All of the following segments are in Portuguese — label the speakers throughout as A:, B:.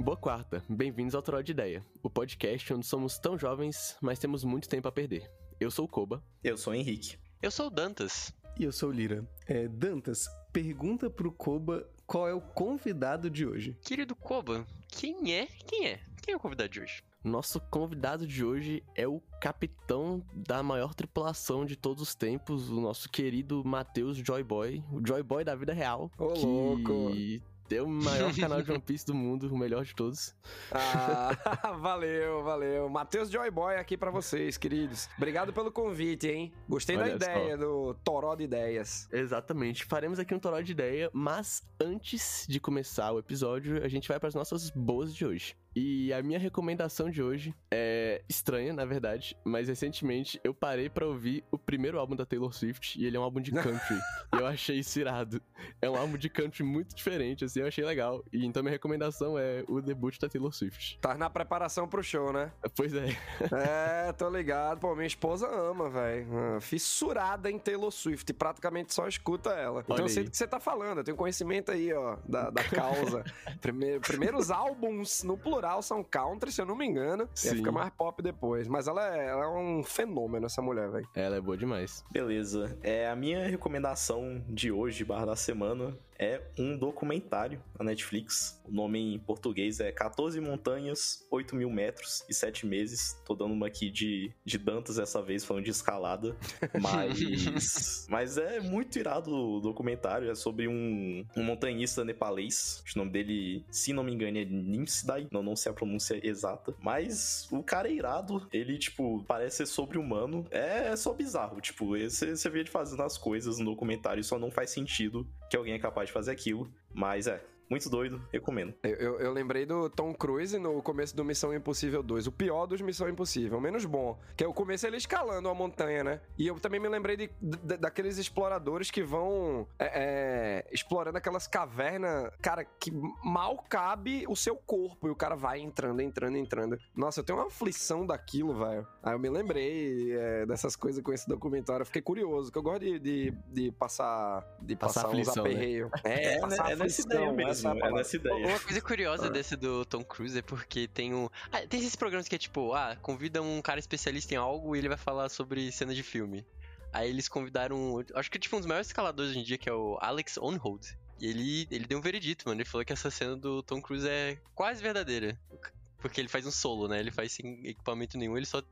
A: boa quarta. Bem-vindos ao Troll de Ideia, o podcast onde somos tão jovens, mas temos muito tempo a perder. Eu sou o Koba.
B: Eu sou o Henrique.
C: Eu sou o Dantas.
D: E eu sou o Lira. É, Dantas, pergunta pro Koba qual é o convidado de hoje.
C: Querido Koba, quem é? Quem é? Quem é o convidado de hoje?
A: Nosso convidado de hoje é o capitão da maior tripulação de todos os tempos, o nosso querido Matheus Joyboy, o Joyboy da vida real.
D: Ô,
A: que
D: louco!
A: É o maior canal de One Piece do mundo, o melhor de todos.
D: Ah, valeu, valeu. Matheus Joyboy aqui pra vocês, queridos. Obrigado pelo convite, hein? Gostei
A: Olha
D: da
A: só.
D: ideia do Toró de Ideias.
A: Exatamente. Faremos aqui um toró de ideia, mas antes de começar o episódio, a gente vai para as nossas boas de hoje. E a minha recomendação de hoje é estranha, na verdade, mas recentemente eu parei pra ouvir o primeiro álbum da Taylor Swift e ele é um álbum de country. e eu achei isso irado. É um álbum de country muito diferente, assim, eu achei legal. E então minha recomendação é o debut da Taylor Swift.
D: Tá na preparação pro show, né?
A: Pois é.
D: É, tô ligado. Pô, minha esposa ama, velho. Fissurada em Taylor Swift. Praticamente só escuta ela. Então
A: Olha
D: eu sei
A: aí.
D: do que você tá falando. Eu tenho conhecimento aí, ó, da, da causa. Primeiro, primeiros álbuns, no plural, são country, se eu não me engano. E
A: Sim.
D: fica mais pop depois. Mas ela é, ela é um fenômeno, essa mulher, velho.
A: Ela é boa demais.
B: Beleza. É, a minha recomendação de hoje, barra da semana, é um documentário na Netflix. O nome em português é 14 montanhas, 8 mil metros e 7 meses. Tô dando uma aqui de, de Dantas dessa vez, falando de escalada. Mas, mas é muito irado o documentário. É sobre um, um montanhista nepalês. O nome dele, se não me engano, é Nimsidai. Não, não sei a pronúncia exata. Mas o cara é irado. Ele, tipo, parece ser sobre-humano. É só bizarro. Tipo, você, você vê ele fazendo as coisas no documentário e só não faz sentido que alguém é capaz fazer aquilo. Mas é, muito doido, recomendo.
D: Eu, eu- eu lembrei do Tom Cruise no começo do Missão Impossível 2, o pior dos Missão Impossível, o menos bom. Que é o começo ele escalando a montanha, né? E eu também me lembrei de, de- daqueles exploradores que vão é, é, explorando aquelas cavernas, cara, que mal cabe o seu corpo. E o cara vai entrando, entrando, entrando. Nossa, eu tenho uma aflição daquilo, velho. Aí eu me lembrei é, dessas coisas com esse documentário. Eu fiquei curioso, que eu gosto de, de, de passar, de
A: Passar
D: passar, uns
A: aflição, né?
D: aperreios. É, passar
B: é nessa
D: aflição,
B: ideia mesmo.
D: Essa é
B: É nessa ideia.
C: Uma coisa curiosa
D: Ah.
C: desse do Tom Cruise é porque tem um. Ah, tem esses programas que é tipo, ah, convida um cara especialista em algo e ele vai falar sobre cena de filme. Aí eles convidaram. Acho que tipo um dos maiores escaladores hoje em dia, que é o Alex Onhold. E ele, ele deu um veredito, mano. Ele falou que essa cena do Tom Cruise é quase verdadeira. Porque ele faz um solo, né? Ele faz sem equipamento nenhum, ele só.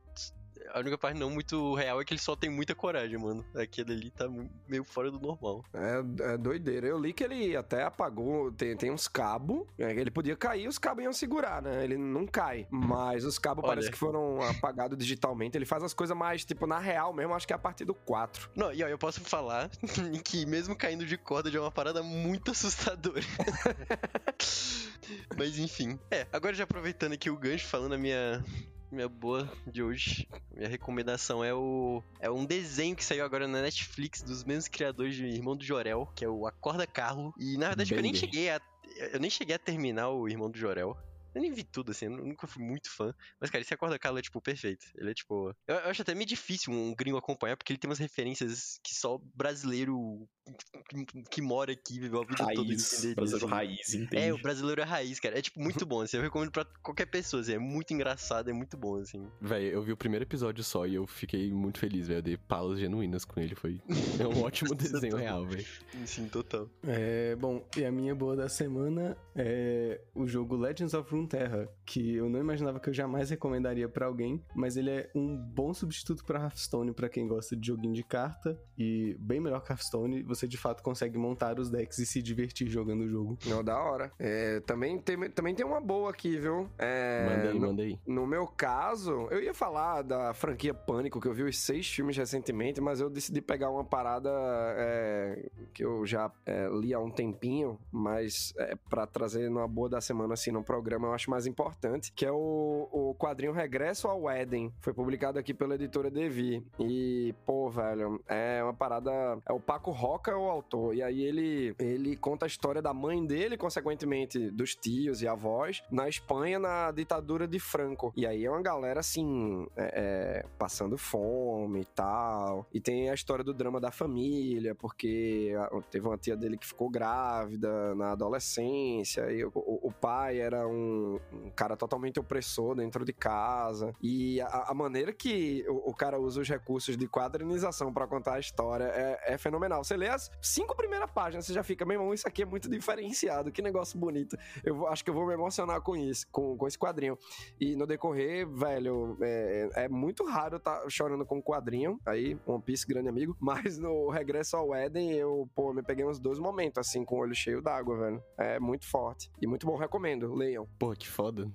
C: A única parte não muito real é que ele só tem muita coragem, mano. Aquele ali tá meio fora do normal.
D: É, é doideira. Eu li que ele até apagou, tem, tem uns cabos. é, Ele podia cair, os cabos iam segurar, né? Ele não cai. Mas os cabos
C: Olha.
D: parece que foram apagados digitalmente. Ele faz as coisas mais, tipo, na real mesmo, acho que é a partir do 4.
C: Não, e ó, eu posso falar que mesmo caindo de corda já é uma parada muito assustadora. Mas enfim. É, agora já aproveitando aqui o gancho, falando a minha. Minha boa de hoje, minha recomendação é o é um desenho que saiu agora na Netflix dos mesmos criadores de Irmão do Jorel, que é o Acorda Carlo. E na verdade eu nem cheguei a eu nem cheguei a terminar o Irmão do Jorel. Eu nem vi tudo, assim, eu nunca fui muito fã. Mas, cara, esse Acorda Carlo é, tipo, perfeito. Ele é, tipo... Eu, eu acho até meio difícil um gringo acompanhar, porque ele tem umas referências que só brasileiro que, que mora aqui, viveu a vida toda
B: Raiz,
C: entenderia,
B: brasileiro
C: assim.
B: raiz, entende?
C: É, o brasileiro é raiz, cara. É, tipo, muito bom, assim. Eu recomendo pra qualquer pessoa, assim. É muito engraçado, é muito bom, assim.
A: Véi, eu vi o primeiro episódio só e eu fiquei muito feliz, velho. Eu dei palas genuínas com ele. Foi é um ótimo desenho real, velho.
C: Sim, total.
D: É, bom, e a minha boa da semana é o jogo Legends of Runeterra, que eu não imaginava que eu jamais recomendaria pra alguém, mas ele é um bom substituto pra Hearthstone pra quem gosta de joguinho de carta e bem melhor que Hearthstone, você de fato consegue montar os decks e se divertir jogando o jogo. Não, da hora. É, também, tem, também tem uma boa aqui, viu? É,
A: Manda aí,
D: no-
A: manda aí.
D: No meu caso, eu ia falar da franquia Pânico, que eu vi os seis filmes recentemente, mas eu decidi pegar uma parada é, que eu já é, li há um tempinho, mas é, para trazer numa boa da semana, assim, no programa, eu acho mais importante, que é o, o quadrinho Regresso ao Éden. Foi publicado aqui pela editora Devi. E, pô, velho, é uma parada... É o Paco Roca o autor, e aí ele, ele conta a história da mãe dele, consequentemente dos tios e avós, na Espanha, na ditadura de Franco. E aí é uma galera, assim, é, é, passando fome e tal. E tem a história do drama da família, porque teve uma tia dele que ficou grávida na adolescência, e o, o- o pai era um, um, cara totalmente opressor dentro de casa. E a, a maneira que o, o, cara usa os recursos de quadrinização para contar a história é, é, fenomenal. Você lê as cinco primeiras páginas, você já fica, meu irmão, isso aqui é muito diferenciado, que negócio bonito. Eu acho que eu vou me emocionar com isso, com, com esse quadrinho. E no decorrer, velho, é, é muito raro estar tá chorando com um quadrinho. Aí, One Piece, grande amigo. Mas no Regresso ao Éden, eu, pô, me peguei uns dois momentos, assim, com o olho cheio d'água, velho. É muito forte. E muito bom, recomendo, leiam.
E: Pô, que foda.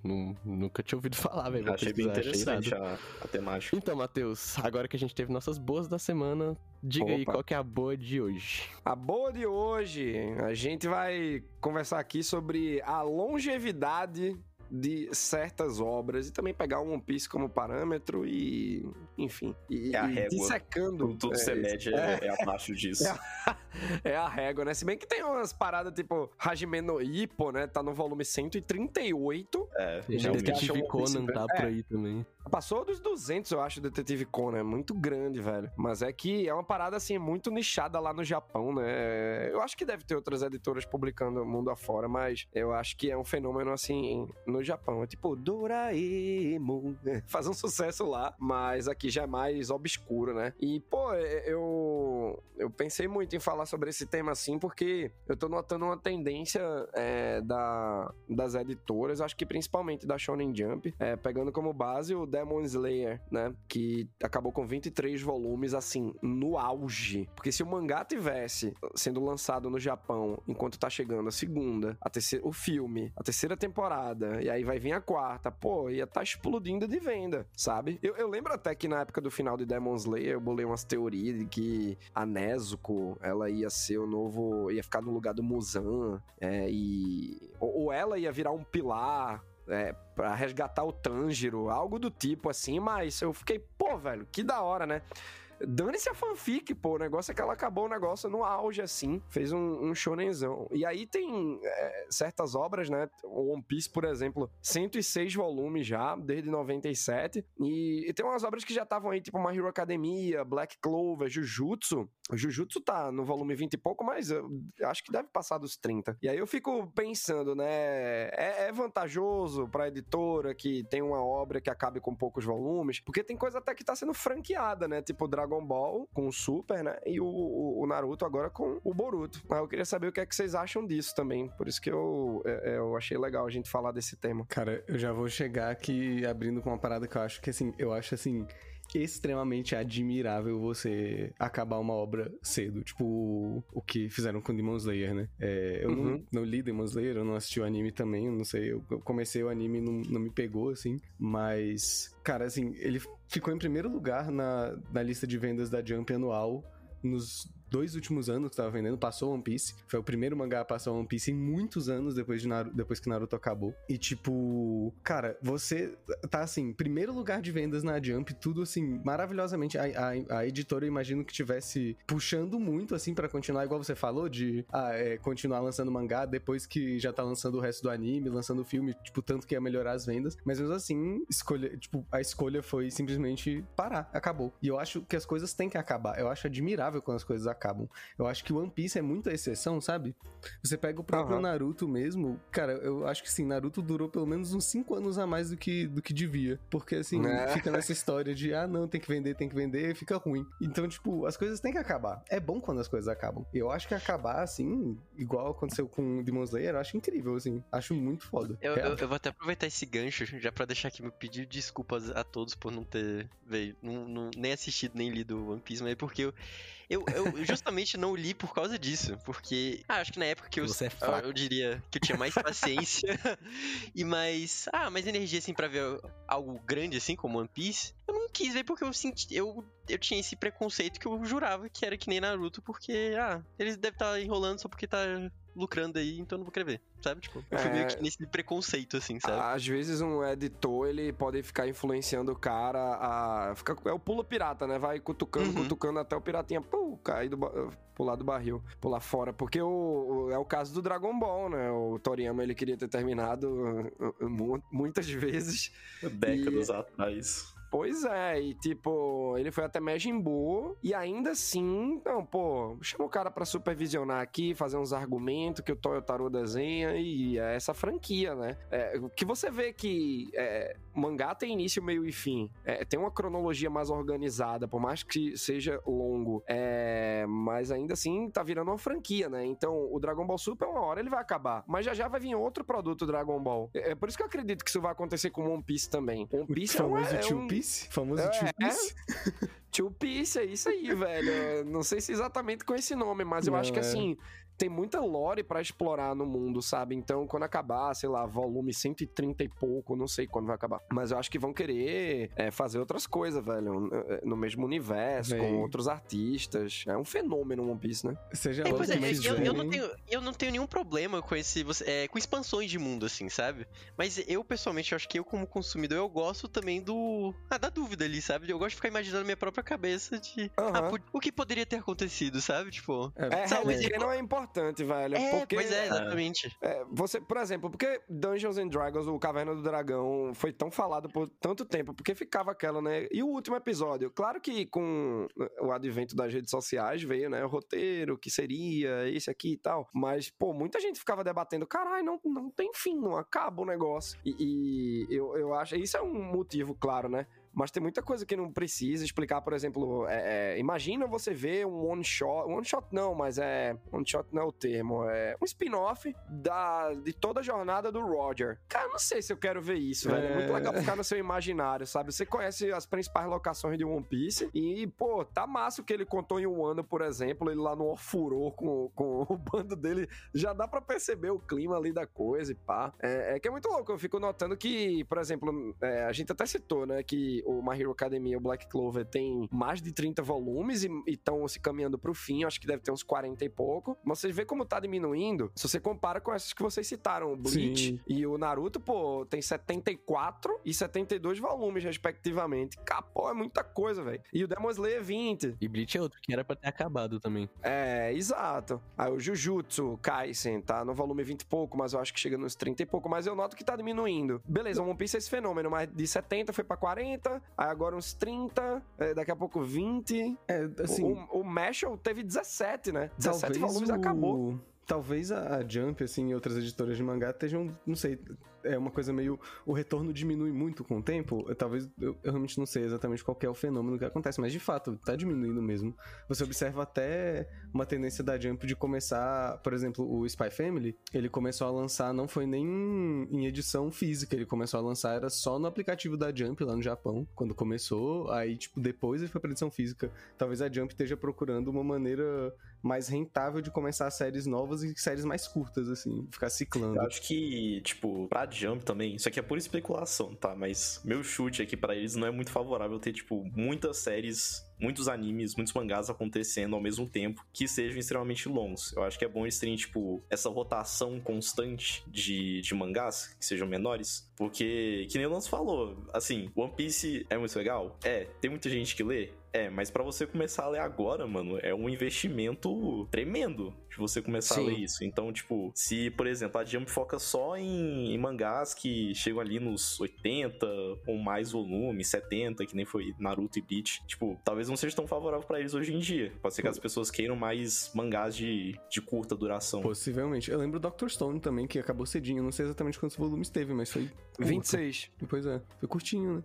E: nunca tinha ouvido falar, velho.
B: Achei bem interessante a, a, temática.
E: Então, Matheus, agora que a gente teve nossas boas da semana, diga Opa. aí qual que é a boa de hoje.
D: A boa de hoje, a gente vai conversar aqui sobre a longevidade de certas obras e também pegar o One Piece como parâmetro e, enfim, e,
B: é a régua.
D: dissecando.
B: Tudo, tudo é, você mede é, é, abaixo disso.
D: É a, é a, régua, né? Se bem que tem umas paradas tipo Hajime no Ippo, né? Tá no volume 138.
B: É,
E: Detetive Conan tá por aí também.
D: Passou dos 200, eu acho, Detetive Conan. É muito grande, velho. Mas é que é uma parada, assim, muito nichada lá no Japão, né? Eu acho que deve ter outras editoras publicando mundo afora, mas eu acho que é um fenômeno, assim, no Japão. É tipo, Doraemon. Faz um sucesso lá, mas aqui já é mais obscuro, né? E, pô, é, eu, eu pensei muito em falar sobre esse tema assim, porque eu tô notando uma tendência é, da, das editoras, acho que principalmente da Shonen Jump, é, pegando como base o Demon Slayer, né? Que acabou com 23 volumes, assim, no auge. Porque se o mangá tivesse sendo lançado no Japão enquanto tá chegando a segunda, a terceira, o filme, a terceira temporada, e aí vai vir a quarta. Pô, ia tá explodindo de venda, sabe? Eu, eu lembro até que na época do final de Demon Slayer, eu bolei umas teorias de que a Nezuko, ela ia ser o novo... ia ficar no lugar do Muzan, é, e... Ou, ou ela ia virar um pilar é, para resgatar o Tanjiro, algo do tipo assim, mas eu fiquei, pô, velho, que da hora, né? Dane-se a fanfic, pô. O negócio é que ela acabou o negócio no auge, assim. Fez um, um shonenzão. E aí tem é, certas obras, né? One Piece, por exemplo, 106 volumes já, desde 97. E, e tem umas obras que já estavam aí, tipo My Hero Academia, Black Clover, Jujutsu. O Jujutsu tá no volume 20 e pouco, mas acho que deve passar dos 30. E aí eu fico pensando, né? É, é vantajoso pra editora que tem uma obra que acabe com poucos volumes, porque tem coisa até que tá sendo franqueada, né? Tipo Dragon Ball com o Super, né? E o, o, Naruto agora com o Boruto. Mas eu queria saber o que é que vocês acham disso também. Por isso que eu, é, é, eu achei legal a gente falar desse tema.
E: Cara, eu já vou chegar aqui abrindo com uma parada que eu acho que assim, eu acho assim extremamente admirável você acabar uma obra cedo. Tipo, o que fizeram com Demon Slayer, né? É, eu uhum. não, não, li Demon Slayer, eu não assisti o anime também, eu não sei. Eu comecei o anime e não, não me pegou, assim. Mas, cara, assim, ele ficou em primeiro lugar na, na lista de vendas da Jump anual nos dois últimos anos que tava vendendo, passou One Piece. Foi o primeiro mangá a passar One Piece em muitos anos depois, de Naruto, depois que Naruto acabou. E tipo, cara, você tá assim, primeiro lugar de vendas na Jump, tudo assim, maravilhosamente. A, a, a editora, eu imagino que tivesse puxando muito assim para continuar, igual você falou, de ah, é, continuar lançando mangá depois que já tá lançando o resto do anime, lançando o filme, tipo, tanto que ia melhorar as vendas. Mas mesmo assim, escolha, tipo, a escolha foi simplesmente parar, acabou. E eu acho que as coisas têm que acabar. Eu acho admirável quando as coisas acabam acabam. Eu acho que One Piece é muita exceção, sabe? Você pega o próprio uhum. Naruto mesmo, cara, eu acho que sim, Naruto durou pelo menos uns 5 anos a mais do que, do que devia. Porque assim, é. fica nessa história de, ah, não, tem que vender, tem que vender, e fica ruim. Então, tipo, as coisas têm que acabar. É bom quando as coisas acabam. Eu acho que acabar, assim, igual aconteceu com Demon Slayer, eu acho incrível, assim. Acho muito foda.
C: Eu, eu, eu, vou até aproveitar esse gancho, já pra deixar aqui meu pedido de desculpas a todos por não ter, veio, não, não, nem assistido, nem lido One Piece, mas é porque eu, eu, eu justamente não li por causa disso, porque ah, acho que na época que eu,
E: Você é
C: eu, eu diria que eu tinha mais paciência e mais, ah, mais energia assim para ver algo grande assim como One Piece, eu não quis ver porque eu senti, eu, eu tinha esse preconceito que eu jurava que era que nem Naruto, porque ah, eles devem estar tá enrolando só porque tá lucrando aí, então não vou querer ver, sabe? Tipo, eu fui é... meio que nesse preconceito, assim, sabe?
D: Às vezes um editor, ele pode ficar influenciando o cara a... Fica... É o pulo pirata, né? Vai cutucando, uhum. cutucando até o piratinha, pum, cair do... pular do barril, pular fora. Porque o... é o caso do Dragon Ball, né? O Toriyama, ele queria ter terminado uh, uh, muitas vezes.
B: Décadas e... atrás.
D: Pois é, e tipo, ele foi até Majin Buu e ainda assim, não, pô, chama o cara pra supervisionar aqui, fazer uns argumentos que o Toyotaro desenha e é essa franquia, né? É, que você vê que é, mangá tem início, meio e fim. É, tem uma cronologia mais organizada, por mais que seja longo. É, mas ainda assim tá virando uma franquia, né? Então o Dragon Ball Super, uma hora ele vai acabar. Mas já já vai vir outro produto Dragon Ball. É, é por isso que eu acredito que isso vai acontecer com One Piece também. One Piece
E: o
D: é, um,
E: Tio
D: um...
E: Piece? Famoso
D: É,
E: Tio Piece?
D: Tio Piece, é isso aí, velho. Não sei se exatamente com esse nome, mas eu
E: Não,
D: acho que
E: é.
D: assim, tem muita lore pra explorar no mundo, sabe? Então, quando acabar, sei lá, volume 130 e pouco, não sei quando vai acabar. Mas eu acho que vão querer é, fazer outras coisas, velho. No mesmo universo,
E: Véi.
D: com outros artistas. É um fenômeno One Piece, né?
E: Seja
C: É, pois
E: que
C: é, eu, eu não tenho, eu não tenho nenhum problema com esse. é, com expansões de mundo, assim, sabe? Mas eu, pessoalmente, acho que eu, como consumidor, eu gosto também do. Ah, da dúvida ali, sabe? Eu gosto de ficar imaginando na minha própria cabeça de. Ah,
D: Aham.
C: por- o que poderia ter acontecido, sabe? Tipo.
D: É,
C: Sabe, eu-
D: não é importante, velho.
C: É,
D: porque,
C: pois é, exatamente.
D: É, você, por exemplo, porque Dungeons and Dragons, o Caverna do Dragão, foi tão falado por tanto tempo? Porque ficava aquela, né? E o último episódio? Claro que com o advento das redes sociais veio, né? O roteiro, que seria, esse aqui e tal. Mas, pô, muita gente ficava debatendo, caralho, não, não tem fim, não acaba o negócio. E, e eu, eu acho, isso é um motivo, claro, né? Mas tem muita coisa que não precisa explicar, por exemplo, é, é, imagina você ver um one shot, one shot não, mas é, one shot não é o termo, é um spin-off da, de toda a jornada do Roger. Cara, não sei se eu quero ver isso, velho. É muito
E: É.
D: legal ficar no seu imaginário, sabe? Você conhece as principais locações de One Piece e, pô, tá massa o que ele contou em um ano, por exemplo, ele lá no Ofurô com, com o bando dele, já dá pra perceber o clima ali da coisa e pá. É, é que é muito louco, eu fico notando que, por exemplo, é, a gente até citou, né, que o My Hero Academia, o Black Clover, tem mais de 30 volumes e estão se caminhando pro fim, acho que deve ter uns 40 e pouco. Mas vocês vê como tá diminuindo, se você compara com essas que vocês citaram, o Bleach
E: Sim.
D: e o Naruto, pô, tem 74 e 72 volumes, respectivamente. Capô, é muita coisa, velho. E o Demon Slayer 20.
A: E Bleach é outro que era pra ter acabado também.
D: É, exato. Aí o Jujutsu Kaisen tá no volume 20 e pouco, mas eu acho que chega nos 30 e pouco, mas eu noto que tá diminuindo. Beleza, o One Piece é esse fenômeno, mas de 70 foi pra 40, aí agora uns 30, é, daqui a pouco 20.
E: É, assim,
D: o, o Mashal teve 17, né? 17
E: talvez
D: volumes
E: o...
D: acabou.
E: Talvez a a Jump, assim, e outras editoras de mangá estejam, não sei, é uma coisa meio. O retorno diminui muito com o tempo. Eu, talvez eu, eu realmente não sei exatamente qual é o fenômeno que acontece, mas de fato, tá diminuindo mesmo. Você observa até uma tendência da Jump de começar, por exemplo, o Spy Family, ele começou a lançar, não foi nem em edição física, ele começou a lançar, era só no aplicativo da Jump lá no Japão, quando começou. Aí, tipo, depois ele foi pra edição física. Talvez a Jump esteja procurando uma maneira mais rentável de começar séries novas e séries mais curtas, assim, ficar ciclando.
B: Eu acho que, tipo, pra Jump também, isso aqui é pura especulação, tá? Mas meu chute aqui pra eles não é muito favorável ter, tipo, muitas séries, muitos animes, muitos mangás acontecendo ao mesmo tempo que sejam extremamente longos. Eu acho que é bom eles terem, tipo, essa rotação constante de, de mangás que sejam menores, porque, que nem o Lance falou, assim, One Piece é muito legal? É. Tem muita gente que lê? É, mas pra você começar a ler agora, mano, é um investimento tremendo de você começar
D: Sim.
B: a ler isso. Então, tipo, se, por exemplo, a Jump foca só em, em mangás que chegam ali nos 80 ou mais volumes, 70, que nem foi Naruto e Bleach, tipo, talvez não seja tão favorável pra eles hoje em dia. Pode ser que as pessoas queiram mais mangás de, de curta duração.
E: Possivelmente. Eu lembro do Dr. Stone também, que acabou cedinho. Eu não sei exatamente quantos volumes teve, mas foi. curto.
D: 26.
E: Pois é, foi curtinho,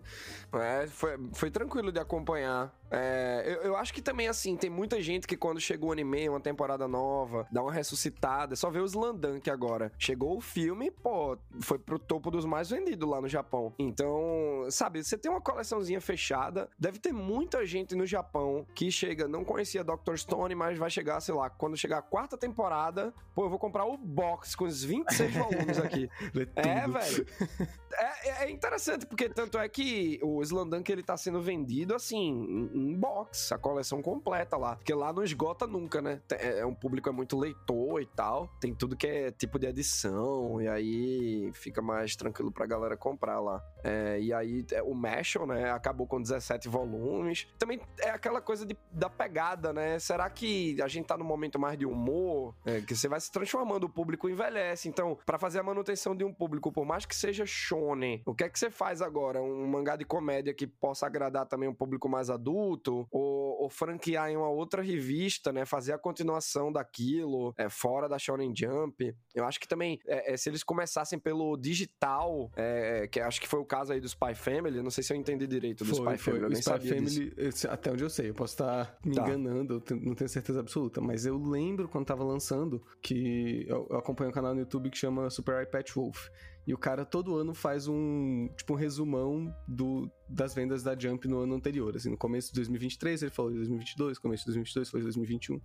E: né?
D: É, foi, foi tranquilo de acompanhar. É, eu, eu acho que também, assim, tem muita gente que quando chegou o anime, uma temporada nova, dá uma ressuscitada. Só vê os Landank agora. Chegou o filme, pô, foi pro topo dos mais vendidos lá no Japão. Então, sabe, você tem uma coleçãozinha fechada, deve ter muita gente no Japão que chega, não conhecia Dr. Stone, mas vai chegar, sei lá, quando chegar a quarta temporada, pô, eu vou comprar o box com os 26 volumes aqui. É, velho. É, é interessante, porque tanto é que o Slandunk ele tá sendo vendido assim, em box, a coleção completa lá. Porque lá não esgota nunca, né? Tem- É um público é muito leitor e tal. Tem tudo que é tipo de edição, e aí fica mais tranquilo pra galera comprar lá. É, e aí é, o Mashal, né, acabou com 17 volumes. Também é aquela coisa de, da pegada, né? Será que a gente tá no momento mais de humor? É, que você vai se transformando, o público envelhece. Então, para fazer a manutenção de um público, por mais que seja shonen, o que é que você faz agora? Um mangá de comédia que possa agradar também um público mais adulto? Ou, ou franquear em uma outra revista, né? Fazer a continuação daquilo, é, fora da Shonen Jump. Eu acho que também, é, é, se eles começassem pelo digital, é, que acho que foi o caso aí do Spy Family, não sei se eu entendi direito do
E: foi,
D: Spy
E: foi.
D: Family, eu
E: O Spy Family,
D: disso.
E: eu- até onde eu sei, eu posso estar me
D: Tá.
E: enganando, não tenho certeza absoluta, mas eu lembro quando tava lançando que eu, eu acompanho um canal no YouTube que chama Super Patch Wolf. E o cara todo ano faz um, tipo, um resumão do, das vendas da Jump no ano anterior. Assim, no começo de 2023 ele falou de 2022, começo de 2022 foi 2021.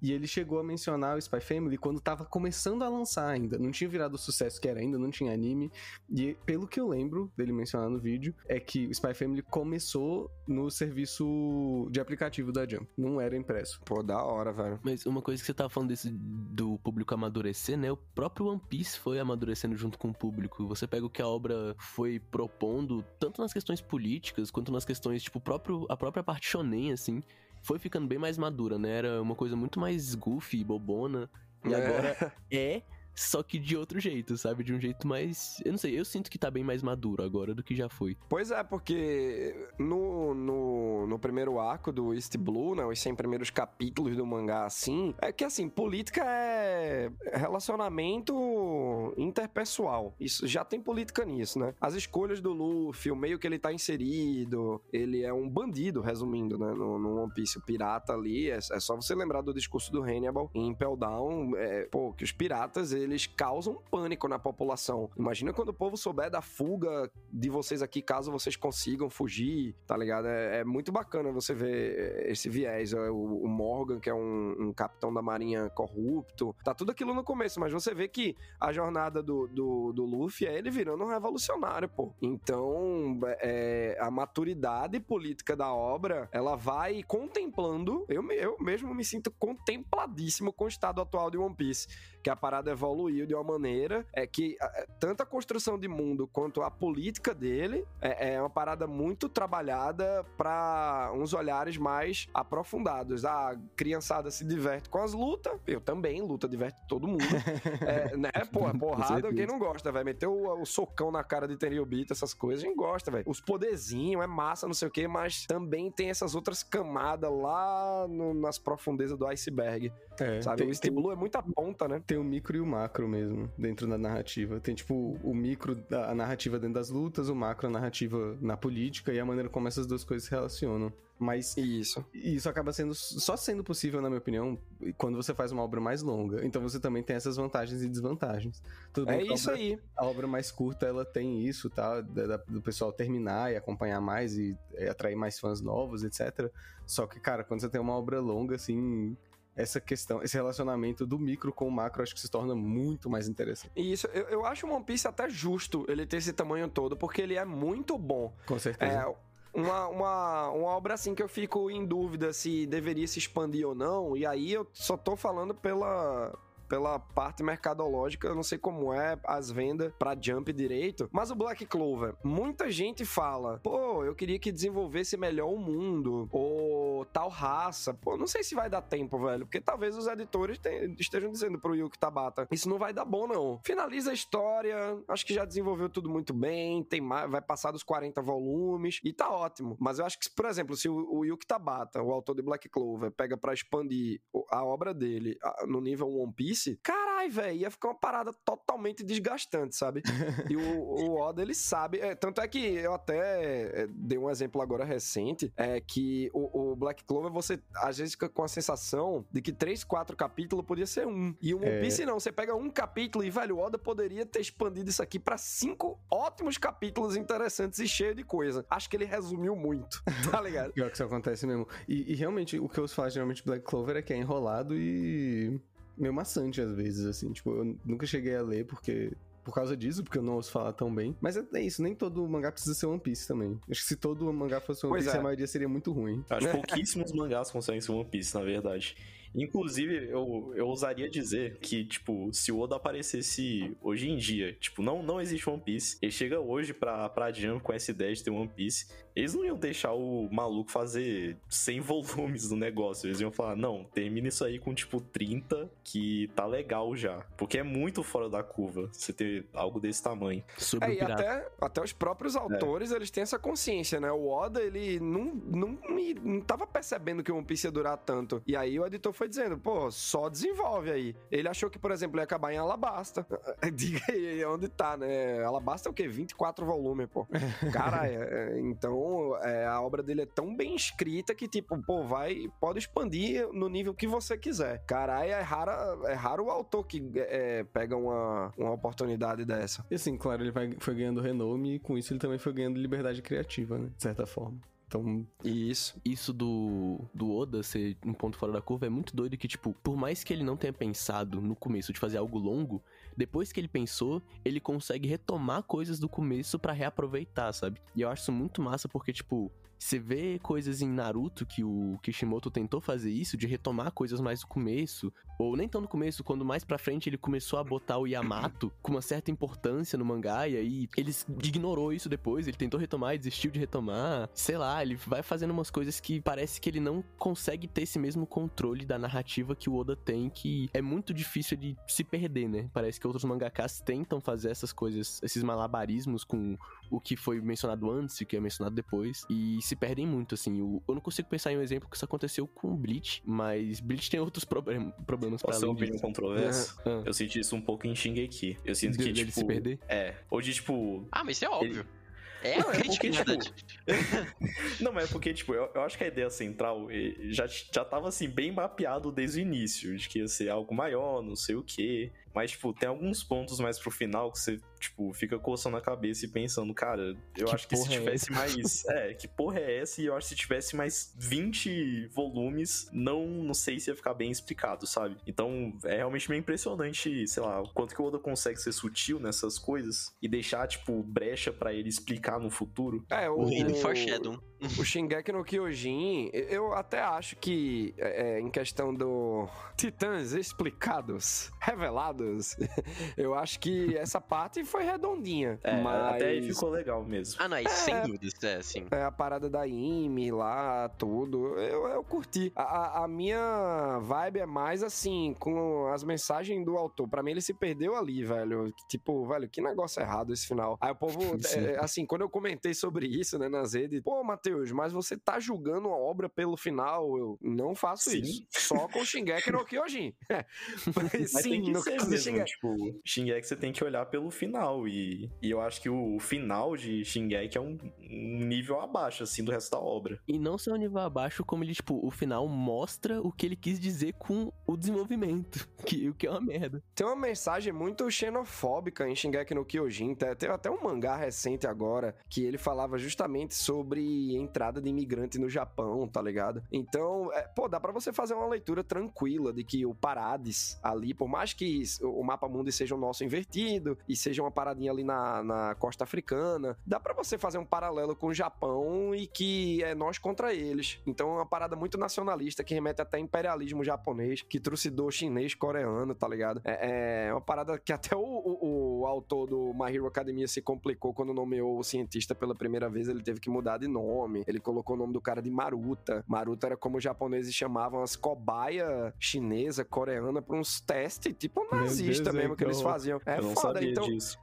E: E ele chegou a mencionar o Spy Family quando tava começando a lançar ainda. Não tinha virado o sucesso que era ainda, não tinha anime. E pelo que eu lembro dele mencionar no vídeo, é que o Spy Family começou no serviço de aplicativo da Jump. Não era impresso.
D: Pô, da hora, velho.
A: Mas uma coisa que você tava falando desse do público amadurecer, né? O próprio One Piece foi amadurecendo junto com o público. Você pega o que a obra foi propondo, tanto nas questões políticas, quanto nas questões, tipo, próprio, a própria parte shonen, assim, foi ficando bem mais madura, né? Era uma coisa muito mais goofy, bobona. E
D: É.
A: agora é, só que de outro jeito, sabe? De um jeito mais. Eu não sei, eu sinto que tá bem mais maduro agora do que já foi.
D: Pois é, porque no, no, no primeiro arco do East Blue, né, os 100 primeiros capítulos do mangá, assim, é que, assim, política é relacionamento interpessoal. Isso já tem política nisso, né? As escolhas do Luffy, o meio que ele tá inserido, ele é um bandido, resumindo, né, no, no One Piece. O pirata ali, é, é só você lembrar do discurso do Hannibal em Impel Down, é, pô, que os piratas, eles causam pânico na população. Imagina quando o povo souber da fuga de vocês aqui, caso vocês consigam fugir, tá ligado? É, é muito bacana você ver esse viés. é, O, o Morgan, que é um, um capitão da marinha corrupto, tá tudo aquilo no começo, mas você vê que a jornada do, do, do Luffy é ele virando um revolucionário, pô. Então, é, a maturidade política da obra, ela vai contemplando. Eu, eu mesmo me sinto contempladíssimo com o estado atual de One Piece. Que a parada evoluiu de uma maneira é que é, tanto a construção de mundo quanto a política dele é, é uma parada muito trabalhada para uns olhares mais aprofundados. A criançada se diverte com as lutas, eu também, luta diverte todo mundo. É, né? Pô, porrada, quem não gosta, vai meter o, o socão na cara de Tenryubito, essas coisas, a gente gosta, velho. Os poderzinhos, é massa, não sei o quê, mas também tem essas outras camadas lá no- nas profundezas do iceberg,
E: É,
D: sabe?
E: tem,
D: o East
E: tem,
D: é muita ponta, né?
E: tem o micro e o macro mesmo dentro da narrativa. Tem, tipo, o micro, a narrativa dentro das lutas, o macro, a narrativa na política e a maneira como essas duas coisas se relacionam. Mas
D: Isso.
E: isso acaba sendo só sendo possível, na minha opinião, quando você faz uma obra mais longa. Então você também tem essas vantagens e desvantagens. Tudo bem
D: É isso
E: obra-
D: aí.
E: A obra mais curta, ela tem isso, tá? Da- do pessoal terminar e acompanhar mais e é, atrair mais fãs novos, etc. Só que, cara, quando você tem uma obra longa, assim, essa questão, esse relacionamento do micro com o macro, acho que se torna muito mais interessante.
D: E isso, eu, eu acho o One Piece até justo ele ter esse tamanho todo, porque ele é muito bom.
E: Com certeza.
D: É, uma, uma, uma obra assim que eu fico em dúvida se deveria se expandir ou não, e aí eu só tô falando pela. Pela parte mercadológica, eu não sei como é as vendas pra Jump direito, mas o Black Clover, muita gente fala, pô, eu queria que desenvolvesse melhor o mundo, ou tal raça, pô, não sei se vai dar tempo, velho, porque talvez os editores te- estejam dizendo pro Yuki Tabata, isso não vai dar bom não. Finaliza a história, acho que já desenvolveu tudo muito bem, tem mais, vai passar dos 40 volumes e tá ótimo. Mas eu acho que, por exemplo, se o, o Yuki Tabata, o autor de Black Clover, pega pra expandir a obra dele no nível One Piece, carai, velho, ia ficar uma parada totalmente desgastante, sabe? E o, o Oda, ele sabe. é, tanto é que eu até é, dei um exemplo agora recente, é que o, o Black Clover, você às vezes fica com a sensação de que três, quatro capítulos podia ser um. E o One
E: É.
D: Piece não, você pega um capítulo e, velho, o Oda poderia ter expandido isso aqui pra cinco ótimos capítulos interessantes e cheio de coisa. Acho que ele resumiu muito, tá ligado?
E: Pior que isso acontece mesmo. E, e realmente, o que eu faço geralmente Black Clover é que é enrolado e meio maçante às vezes, assim. Tipo, eu nunca cheguei a ler porque. Por causa disso, porque eu não ouço falar tão bem. Mas é, é isso, nem todo mangá precisa ser One Piece também. Acho que se todo mangá fosse One
D: Pois
E: Piece,
D: é.
E: a maioria seria muito ruim.
B: Acho que pouquíssimos mangás conseguem ser One Piece, na verdade. Inclusive, eu, eu ousaria dizer que, tipo, se o Oda aparecesse hoje em dia, tipo, não, não existe One Piece, ele chega hoje pra, pra Jump com essa ideia de ter One Piece, Eles não iam deixar o maluco fazer 100 volumes do negócio. Eles iam falar, não, termina isso aí com tipo 30, que tá legal já. Porque é muito fora da curva você ter algo desse tamanho.
A: Sobre
D: É,
A: o
D: e até, até os próprios autores, eles têm essa consciência, né? O Oda, ele não, não, me- não tava percebendo que o One Piece ia durar tanto. E aí o editor foi dizendo, pô, só desenvolve aí. Ele achou que, por exemplo, ia acabar em Alabasta. Diga aí onde tá, né? Alabasta é o quê? 24 volumes, pô. Cara, é- é, então é, a obra dele é tão bem escrita que, tipo, pô, vai, pode expandir no nível que você quiser. Caralho, é, rara, é raro o autor que é, pega uma, uma oportunidade dessa.
E: E assim, claro, ele vai- foi ganhando renome e com isso ele também foi ganhando liberdade criativa, né? De certa forma. Então,
D: Isso.
A: Isso do, do Oda ser um ponto fora da curva é muito doido que, tipo, por mais que ele não tenha pensado no começo de fazer algo longo, depois que ele pensou, ele consegue retomar coisas do começo pra reaproveitar, sabe? E eu acho isso muito massa porque, tipo, você vê coisas em Naruto que o Kishimoto tentou fazer isso, de retomar coisas mais do começo, ou nem tão no começo, quando mais pra frente ele começou a botar o Yamato com uma certa importância no mangá, e aí ele ignorou isso depois, ele tentou retomar e desistiu de retomar. Sei lá, ele vai fazendo umas coisas que parece que ele não consegue ter esse mesmo controle da narrativa que o Oda tem, que é muito difícil de se perder, né? Parece que outros mangakas tentam fazer essas coisas, esses malabarismos com o que foi mencionado antes e o que é mencionado depois, e se perdem muito, assim. O- eu não consigo pensar em um exemplo que isso aconteceu com o Bleach, mas Bleach tem outros problem- problemas pra
B: Posso uma
A: além disso.
B: controversa?
A: Ah,
B: Eu senti isso um pouco em Shingeki. Eu sinto
A: de-
B: que, tipo...
A: se perder?
B: É. Ou de, tipo...
C: Ah, mas isso é óbvio. É
B: Não, é porque, tipo. Não, mas é porque, tipo, eu, eu acho que a ideia central já, já tava, assim, bem mapeado desde o início, de que ia ser algo maior, não sei o quê. Mas, tipo, tem alguns pontos mais pro final que você, tipo, fica coçando a cabeça e pensando, cara, eu
A: Que
B: acho que se
A: é
B: tivesse mais. É, que porra é essa? E eu acho que se tivesse mais 20 volumes, não, não sei se ia ficar bem explicado, sabe? Então, é realmente meio impressionante, sei lá, o quanto que o Oda consegue ser sutil nessas coisas e deixar, tipo, brecha pra ele explicar no futuro.
D: É, o,
C: rei do
D: o,
C: Foreshadow.
D: o Shingeki no Kyojin, eu até acho que é, em questão do Titãs explicados, revelados, eu acho que essa parte foi redondinha.
B: É,
D: mas...
B: até aí ficou legal mesmo.
C: Ah, não, isso sem dúvidas, é assim.
D: É, a parada da IME lá, tudo. Eu, eu curti. A, a- a minha vibe é mais assim, com as mensagens do autor. Pra mim, ele se perdeu ali, velho. Tipo, velho, que negócio errado esse final. Aí o povo, é, assim, quando eu comentei sobre isso, né, nas redes, pô, Matheus, mas você tá julgando a obra pelo final. Eu não faço
B: Sim.
D: isso. Só com Shingeki no Kyojin.
B: Mas
D: Sim,
B: tem que
D: no
B: ser
D: caso
B: mesmo,
D: Shingeki.
B: tipo, Shingeki você tem que olhar pelo final, e, e eu acho que o final de Shingeki é um, um nível abaixo, assim, do resto da obra.
A: E não só o nível abaixo, como ele, tipo, o final mostra o que ele quis dizer com o desenvolvimento. Que, o que é uma merda.
D: Tem uma mensagem muito xenofóbica em Shingeki no Kyojin. Te- Teve até um mangá recente agora que ele falava justamente sobre entrada de imigrante no Japão, tá ligado? Então, é, pô, dá pra você fazer uma leitura tranquila de que o Parades ali, por mais que o mapa mundo seja o nosso invertido e seja uma paradinha ali na, na costa africana, dá pra você fazer um paralelo com o Japão e que é nós contra eles. Então, é uma parada muito nacionalista que remete até imperialismo japonês, que trucidou chinês, coreano, tá ligado? É, é uma parada que até o, o- o autor do My Hero Academia se complicou quando nomeou o cientista pela primeira vez, ele teve que mudar de nome. Ele colocou o nome do cara de Maruta. Maruta era como os japoneses chamavam as cobaia chinesa, coreana, pra uns testes, tipo nazista mesmo
E: é
D: que eles faziam. É foda, então.
B: disso,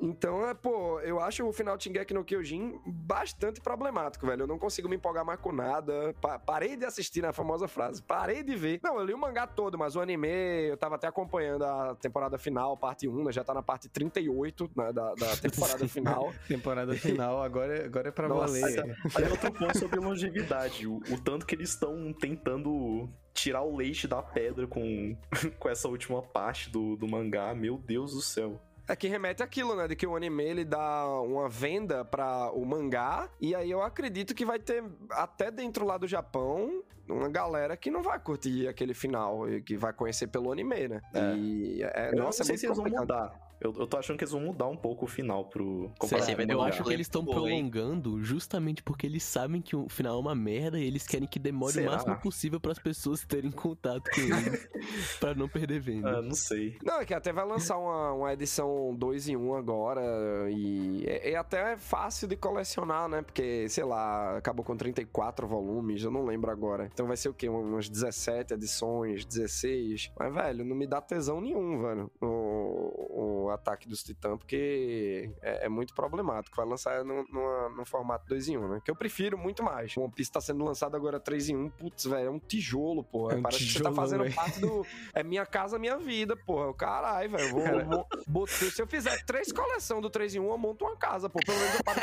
D: Então, é, pô, eu acho o final de Shingeki no Kyojin bastante problemático, velho. Eu não consigo me empolgar mais com nada. Pa- parei de assistir na famosa frase. Parei de ver. Não, eu li o mangá todo, mas o anime, eu tava até acompanhando a temporada final, parte 1, né? Já tá na parte 38 né, da, da temporada final.
E: temporada final, agora, é- agora é pra
D: Nossa,
E: valer.
B: Aí outro ponto sobre longevidade, o, o tanto que eles estão tentando tirar o leite da pedra com, com essa última parte do, do mangá, meu Deus do céu.
D: É que remete àquilo, né? De que o anime ele dá uma venda pra o mangá. E aí eu acredito que vai ter, até dentro lá do Japão, uma galera que não vai curtir aquele final. e Que vai conhecer pelo anime, né?
B: É.
D: E é,
B: Eu
D: nossa,
B: não sei
D: é
B: se eles vão mudar. Eu, eu tô achando que eles vão mudar um pouco o final pro.
C: Sim,
B: comparado
C: sim, vai
B: com
C: ter
B: o
A: eu
C: um
B: mangá.
A: acho que eles estão prolongando justamente porque eles sabem que o final é uma merda e eles querem que demore
B: Será?
A: o máximo possível para as pessoas terem contato com ele pra não perder venda.
B: Ah, não sei.
D: Não, é que até vai lançar uma, uma edição 2 em 1 agora. E é, é até fácil de colecionar, né? Porque, sei lá, acabou com 34 volumes, eu não lembro agora. Então vai ser o quê? Umas 17 edições, 16. Mas, velho, não me dá tesão nenhum, velho. O, o ataque dos titãs, porque é, é muito problemático. Vai lançar no, numa- no formato 2 em 1, né? Que eu prefiro muito mais. O One Piece tá sendo lançado agora 3 em 1. Putz, velho, é um tijolo, pô.
E: É um
D: Parece que você tá fazendo
E: velho.
D: parte do. É minha casa, minha vida, porra. Caralho, velho. Vou,
E: Cara.
D: vou- botar- se eu fizer três coleções do 3 em 1, eu monto uma casa, pô. Pelo menos eu paro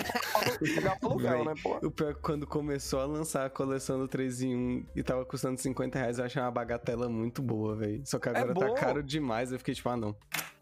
D: de pagar aluguel, né, pô?
E: O pior é que quando começou a lançar a coleção do 3 em 1 e tava custando 50 reais, eu achei uma bagatela muito boa, velho. Só que agora tá
D: bom.
E: caro demais, eu fiquei tipo, ah, não.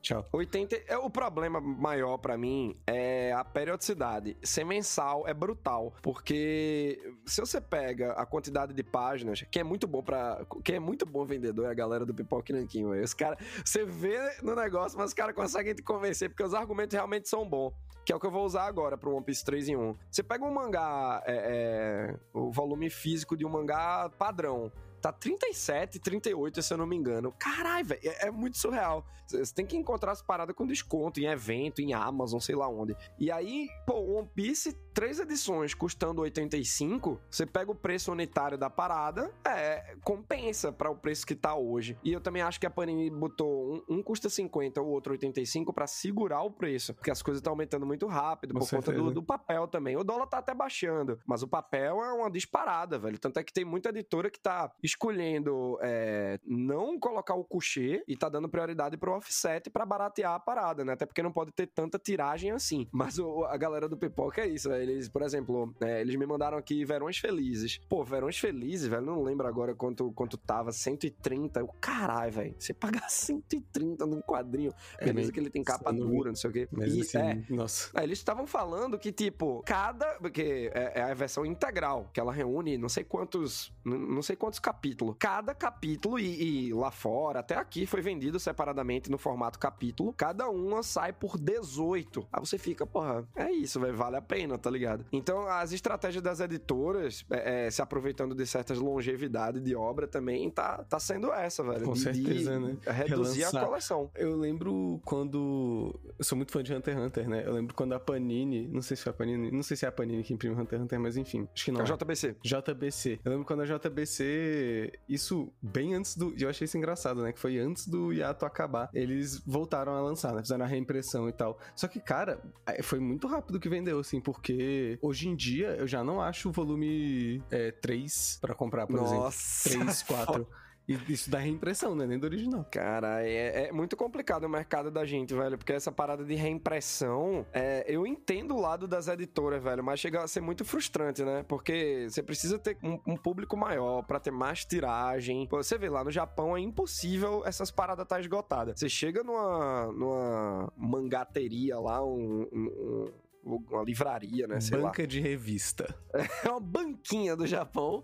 E: Tchau.
D: 80. É, o problema maior pra mim é a periodicidade. Ser mensal é brutal, porque se você pega a quantidade de páginas, que é muito bom para, que é muito bom vendedor é a galera do Pipoca e Nanquinho. Os caras, você vê no negócio, mas os caras conseguem te convencer porque os argumentos realmente são bons. Que é o que eu vou usar agora pro One Piece 3 em 1. Você pega um mangá, é, é, o volume físico de um mangá padrão, Tá 37, 38, se eu não me engano. Caralho, velho, é, é muito surreal. Você tem que encontrar as paradas com desconto, em evento, em Amazon, sei lá onde. E aí, pô, One Piece, três edições custando 85, você pega o preço unitário da parada, é, compensa para o preço que tá hoje. E eu também acho que a Panini botou um, um custa 50, o outro 85 para segurar o preço, porque as coisas estão aumentando muito rápido
E: Com
D: por conta do,
E: certeza.
D: do papel também. O dólar tá até baixando, mas o papel é uma disparada, velho. Tanto é que tem muita editora que tá escolhendo é, não colocar o coucher e tá dando prioridade pro offset pra baratear a parada, né? Até porque não pode ter tanta tiragem assim. Mas o- a galera do Pipoca é isso, velho. Eles, por exemplo, é, eles me mandaram aqui Verões Felizes. Pô, Verões Felizes, velho, não lembro agora quanto, quanto tava, 130. O caralho, velho. Você pagar 130 num quadrinho.
E: É,
D: Beleza
E: mas-
D: que ele tem capa
E: eu não-
D: dura, não sei o quê. E,
E: assim,
D: é,
E: nossa.
D: Aí eles estavam falando que, tipo, cada. Porque é, é a versão integral, que ela reúne não sei quantos. n- Não sei quantos capítulos. Cada capítulo, e, e lá fora, até aqui, foi vendido separadamente no formato capítulo. Cada uma sai por 18. Aí você fica, porra, é isso, velho. Vale a pena, tá ligado? Então, as estratégias das editoras, é, é, se aproveitando de certas longevidades de obra também, tá, tá sendo essa, velho.
E: Com
D: de-
E: certeza,
D: de
E: né?
D: Reduzir a
E: Relançar.
D: coleção.
E: Eu lembro quando. Eu sou muito fã de Hunter x Hunter, né? Eu lembro quando a Panini. Não sei se foi a Panini. Não sei se é a Panini que imprime Hunter x Hunter, mas enfim. Acho que não.
D: A
E: é.
D: JBC.
E: JBC. Eu lembro quando a JBC. Isso bem antes do. Eu achei isso engraçado, né? Que foi antes do hiato acabar. Eles voltaram a lançar, né? Fizeram a reimpressão e tal. Só que, cara, foi muito rápido que vendeu, assim, porque hoje em dia eu já não acho o volume é, 3 pra comprar, por exemplo.
D: Nossa.
E: 3, 4. Isso dá reimpressão, né? Nem do original.
D: Cara, é, é muito complicado o mercado da gente, velho, porque essa parada de reimpressão, é, eu entendo o lado das editoras, velho, mas chega a ser muito frustrante, né? Porque você precisa ter um, um público maior pra ter mais tiragem. Pô, você vê lá no Japão é impossível essas paradas tá esgotadas. Você chega numa, numa mangateria lá, um- um- um- uma livraria, né? Sei lá.
E: Banca de revista.
D: É uma banquinha do Japão.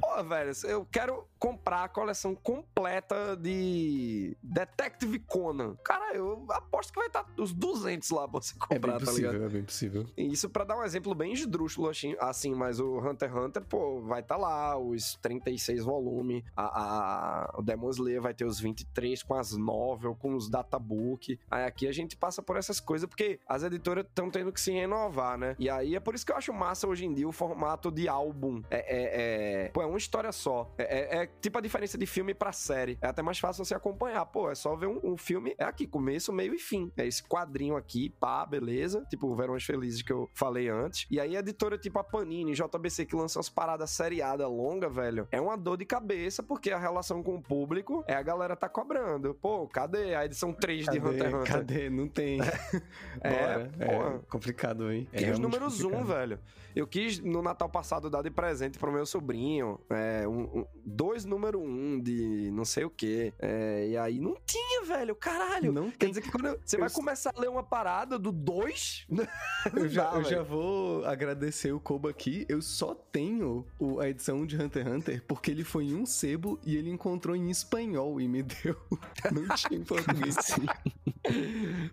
D: Pô, velho, eu quero comprar a coleção completa de Detective Conan. Cara, eu aposto que vai estar os 200 lá pra você
E: É bem
D: comprar, tá ligado?
E: possível, é bem possível.
D: Isso pra dar um exemplo bem esdrúxulo assim, assim, mas o Hunter x Hunter, pô, vai estar lá, os 36 volumes, a, a- o Demon Slayer vai ter os 23 com as novel, com os databook. Aí aqui a gente passa por essas coisas porque as editoras estão tendo que se renovar, né? E aí é por isso que eu acho massa hoje em dia o formato de álbum. É, é, é- pô, é uma história só. É, é- é tipo a diferença de filme pra série. É até mais fácil você acompanhar. Pô, é só ver um, um filme, é aqui, começo, meio e fim. É esse quadrinho aqui, pá, beleza. Tipo o Verões Felizes que eu falei antes. E aí a editora tipo a Panini, JBC, que lança umas paradas seriadas longa, velho, é uma dor de cabeça, porque a relação com o público é a galera tá cobrando. Pô, cadê a edição 3 de
E: Cadê?
D: Hunter x Hunter?
E: Cadê? Não tem.
D: É,
E: Bora. É,
D: porra.
E: complicado, hein? É
D: Quis os
E: realmente
D: números um,
E: complicado.
D: velho. Eu quis, no Natal passado, dar de presente pro meu sobrinho é, um- um- dois número um de não sei o quê. É, e aí não tinha, velho. Caralho.
E: Não
D: Quer
E: tem.
D: dizer que quando eu- você
E: Eu
D: vai começar a ler uma parada do dois?
E: Eu já,
D: dá,
E: eu já vou agradecer o Koba aqui. Eu só tenho o- a edição de Hunter x Hunter porque ele foi em um sebo e ele encontrou em espanhol e me deu. Não tinha em português.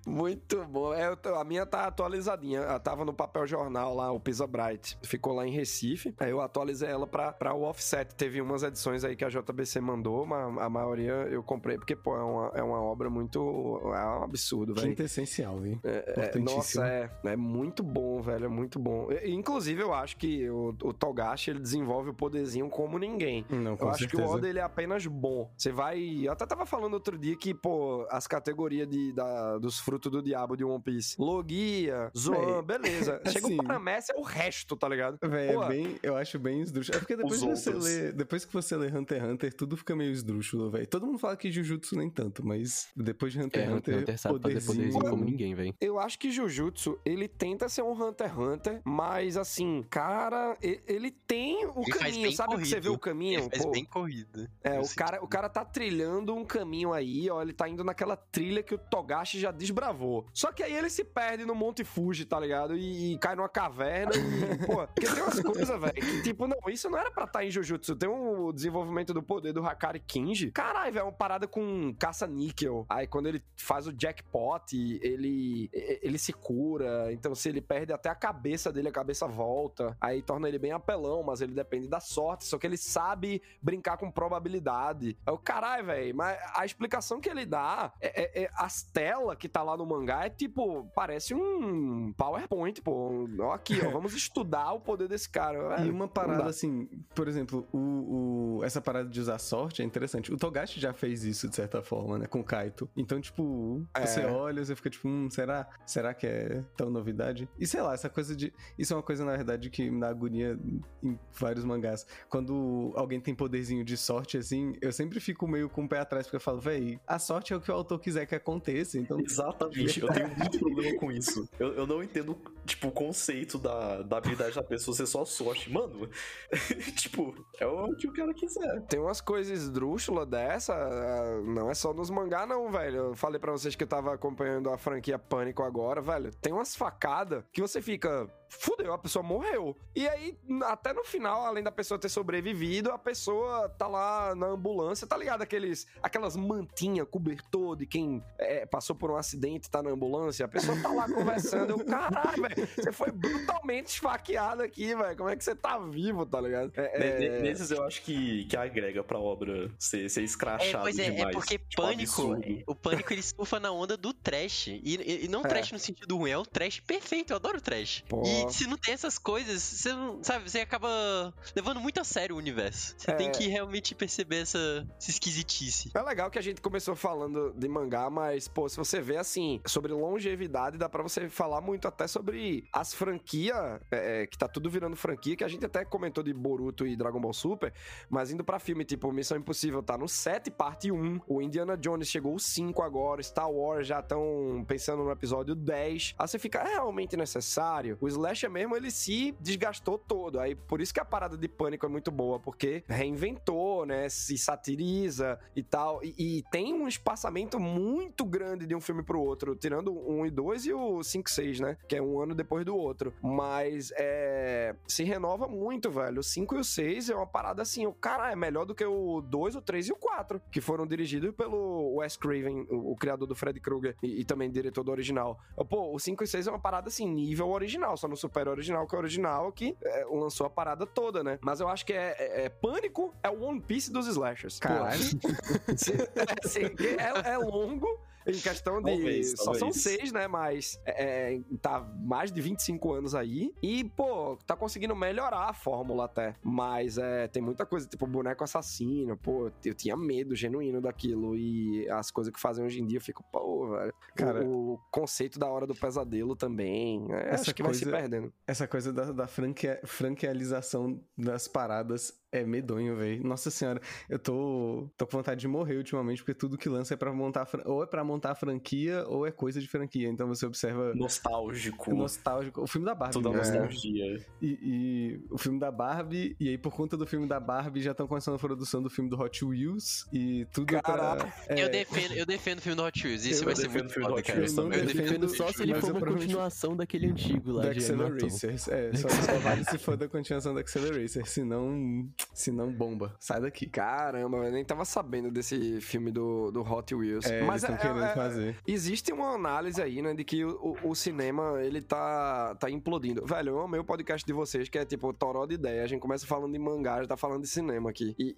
D: Muito bom. É, eu a minha tá atualizadinha. Ela tava no papel jornal lá, o Pisa Ficou lá em Recife. Aí eu atualizei ela pra, pra o offset. Teve umas edições aí que a JBC mandou, mas a maioria eu comprei porque, pô, é uma, é uma obra muito. É um absurdo, velho.
E: Quinta essencial, hein?
D: É,
E: Importantíssimo.
D: nossa, é, é muito bom, velho, é muito bom. E, Inclusive, eu acho que o, o Togashi, ele desenvolve o poderzinho como ninguém.
E: Não, com
D: Eu acho
E: certeza.
D: que o Oda ele é apenas bom. Você vai. Eu até tava falando outro dia que, pô, as categorias de, da- dos frutos do diabo de One Piece. Logia, Zoan, beleza. Chega
E: assim-
D: o Paramess, é o resto, tá ligado?
E: Véi,
D: Pô.
E: é bem, eu acho bem esdrúxulo. É porque depois que você
B: outros.
E: lê, depois que você lê Hunter x Hunter, tudo fica meio esdrúxulo, velho. Todo mundo fala que Jujutsu nem tanto, mas depois de Hunter
A: É,
E: x
A: Hunter,
E: Hunter,
A: Hunter sabe fazer poderzinho como ninguém, velho.
D: Eu acho que Jujutsu, ele tenta ser um Hunter x Hunter, mas assim, cara, ele tem o
C: Ele
D: caminho, sabe que você
C: corrido.
D: vê o caminho?
C: Ele faz
D: Pô,
C: bem corrida.
D: É, o cara, o cara tá trilhando um caminho aí, ó. Ele tá indo naquela trilha que o Togashi já desbravou. Só que aí ele se perde no Monte Fuji, tá ligado? E, e cai numa caverna e, pô, porque tem umas coisas, velho, tipo, não, isso não era pra estar em Jujutsu. Tem um desenvolvimento do poder do Hakari Kinji. Caralho, velho, é uma parada com caça-níquel. Aí quando ele faz o jackpot, ele, ele se cura. Então, se ele perde até a cabeça dele, a cabeça volta. Aí torna ele bem apelão, mas ele depende da sorte. Só que ele sabe brincar com probabilidade. É o caralho, velho. Mas a explicação que ele dá é, é- é- as telas que tá lá no mangá é tipo, parece um PowerPoint, pô. Ó, aqui, ó. Vamos o poder desse cara.
E: E uma parada assim, por exemplo, o, o- essa parada de usar sorte é interessante. O Togashi já fez isso de certa forma, né? Com o Kaito. Então, tipo,
D: É.
E: você olha, você fica tipo, hum, será? Será que é tão novidade? E sei lá, essa coisa de. Isso é uma coisa, na verdade, que me dá agonia em vários mangás. Quando alguém tem poderzinho de sorte, assim, eu sempre fico meio com o pé atrás, porque eu falo, véi, a sorte é o que o autor quiser que aconteça. Então,
B: Exatamente, eu tenho muito problema com isso. Eu, eu não entendo, tipo, o conceito da, da habilidade da pessoa ser só sorte. Mano, tipo, é o que o cara quiser.
D: Tem umas coisas esdrúxulas dessa, ah, não é só nos mangá não, velho. Eu falei pra vocês que eu tava acompanhando a franquia Pânico agora, velho. Tem umas facadas que você fica, fudeu, a pessoa morreu. E aí, até no final, além da pessoa ter sobrevivido, a pessoa tá lá na ambulância, tá ligado? Aqueles, aquelas mantinhas, cobertor de quem é, passou por um acidente e tá na ambulância. A pessoa tá lá conversando, eu, caralho, velho, você foi brutalmente esfaqueado aqui, velho. Como é que você tá vivo, tá ligado? É, é-
B: ne- Nesses eu acho que, que agrega pra obra ser, ser
C: É,
B: escrachado
C: pois é,
B: demais.
C: é porque
B: Tipo,
C: pânico,
B: absurdo.
C: o pânico ele surfa na onda do trash. E, e- e não
D: É.
C: trash no sentido ruim, é o trash perfeito, eu adoro trash.
D: Pô.
C: E se não tem essas coisas, você não, sabe, você acaba levando muito a sério o universo. Você
D: É.
C: tem que realmente perceber essa, essa esquisitice.
D: É legal que a gente começou falando de mangá, mas, pô, se você vê assim, sobre longevidade, dá pra você falar muito até sobre as franquias, é, que tá tudo virando franquia, que a gente até comentou de Boruto e Dragon Ball Super, mas indo pra filme, tipo, Missão Impossível tá no 7, parte 1, o Indiana Jones chegou o 5 agora, Star Wars já estão pensando no episódio 10. Aí você fica, é realmente necessário? O Slasher mesmo, ele se desgastou todo, aí por isso que a parada de Pânico é muito boa, porque reinventou, né, se satiriza e tal, e, e tem um espaçamento muito grande de um filme pro outro, tirando 1 e 2 e o 5 e 6, né, que é um ano depois do outro, mas é, se renova muito, velho, o 5 e o 6 é uma parada assim, o cara é melhor do que o 2, o 3 e o 4, que foram dirigidos pelo Wes Craven, o, o criador do Fred Krueger e, e também diretor do original. Pô, o 5 e 6 é uma parada assim, nível original, só não supera o original, que é o original que é, lançou a parada toda, né? Mas eu acho que é, é- é Pânico é o One Piece dos slashers.
E: Caralho.
D: é, é- é longo. Em questão de.
B: Talvez,
D: só são
B: talvez.
D: seis, né? Mas é, é, tá mais de 25 anos aí. E, pô, tá conseguindo melhorar a fórmula até. Mas é, tem muita coisa, tipo boneco assassino. Pô, eu tinha medo genuíno daquilo. E as coisas que fazem hoje em dia, eu fico, pô, velho.
E: Cara-
D: o, o conceito da hora do pesadelo também. é,
E: Essa
D: acho que vai se
E: coisa-
D: perdendo.
E: Essa coisa da, da franquia, franquealização das paradas é medonho, velho. Nossa senhora, eu tô, tô com vontade de morrer ultimamente, porque tudo que lança é pra montar. Ou é pra montar a franquia, ou é coisa de franquia. Então você observa.
B: Nostálgico.
E: Nostálgico. O filme da Barbie.
B: Toda
E: né?
B: nostalgia.
E: E, e o filme da Barbie, e aí por conta do filme da Barbie já estão começando a produção do filme do Hot Wheels e tudo
D: Caralho.
E: pra. é,
C: Eu, defendo, eu defendo o filme do Hot Wheels, isso
B: Eu
C: vai ser muito
B: o filme do
C: foda,
B: Hot
C: cara.
B: Wheels
E: Eu não.
A: Eu
E: defendo
A: defendo só se ele for uma
E: provavelmente-
A: continuação daquele antigo lá
E: da
A: de.
E: Acceleracers. É, só, só vale se for da continuação da Acceleracer, senão Se não, bomba. Sai daqui.
D: Caramba, eu nem tava sabendo desse filme do, do Hot Wheels.
E: É,
D: Mas
E: eles estão querendo
D: é-
E: fazer.
D: Existe uma análise aí, né, de que o, o- cinema, ele tá, tá implodindo. Velho, eu amei o podcast de vocês, que é tipo toró de ideia. A gente começa falando de mangá, já tá falando de cinema aqui. E,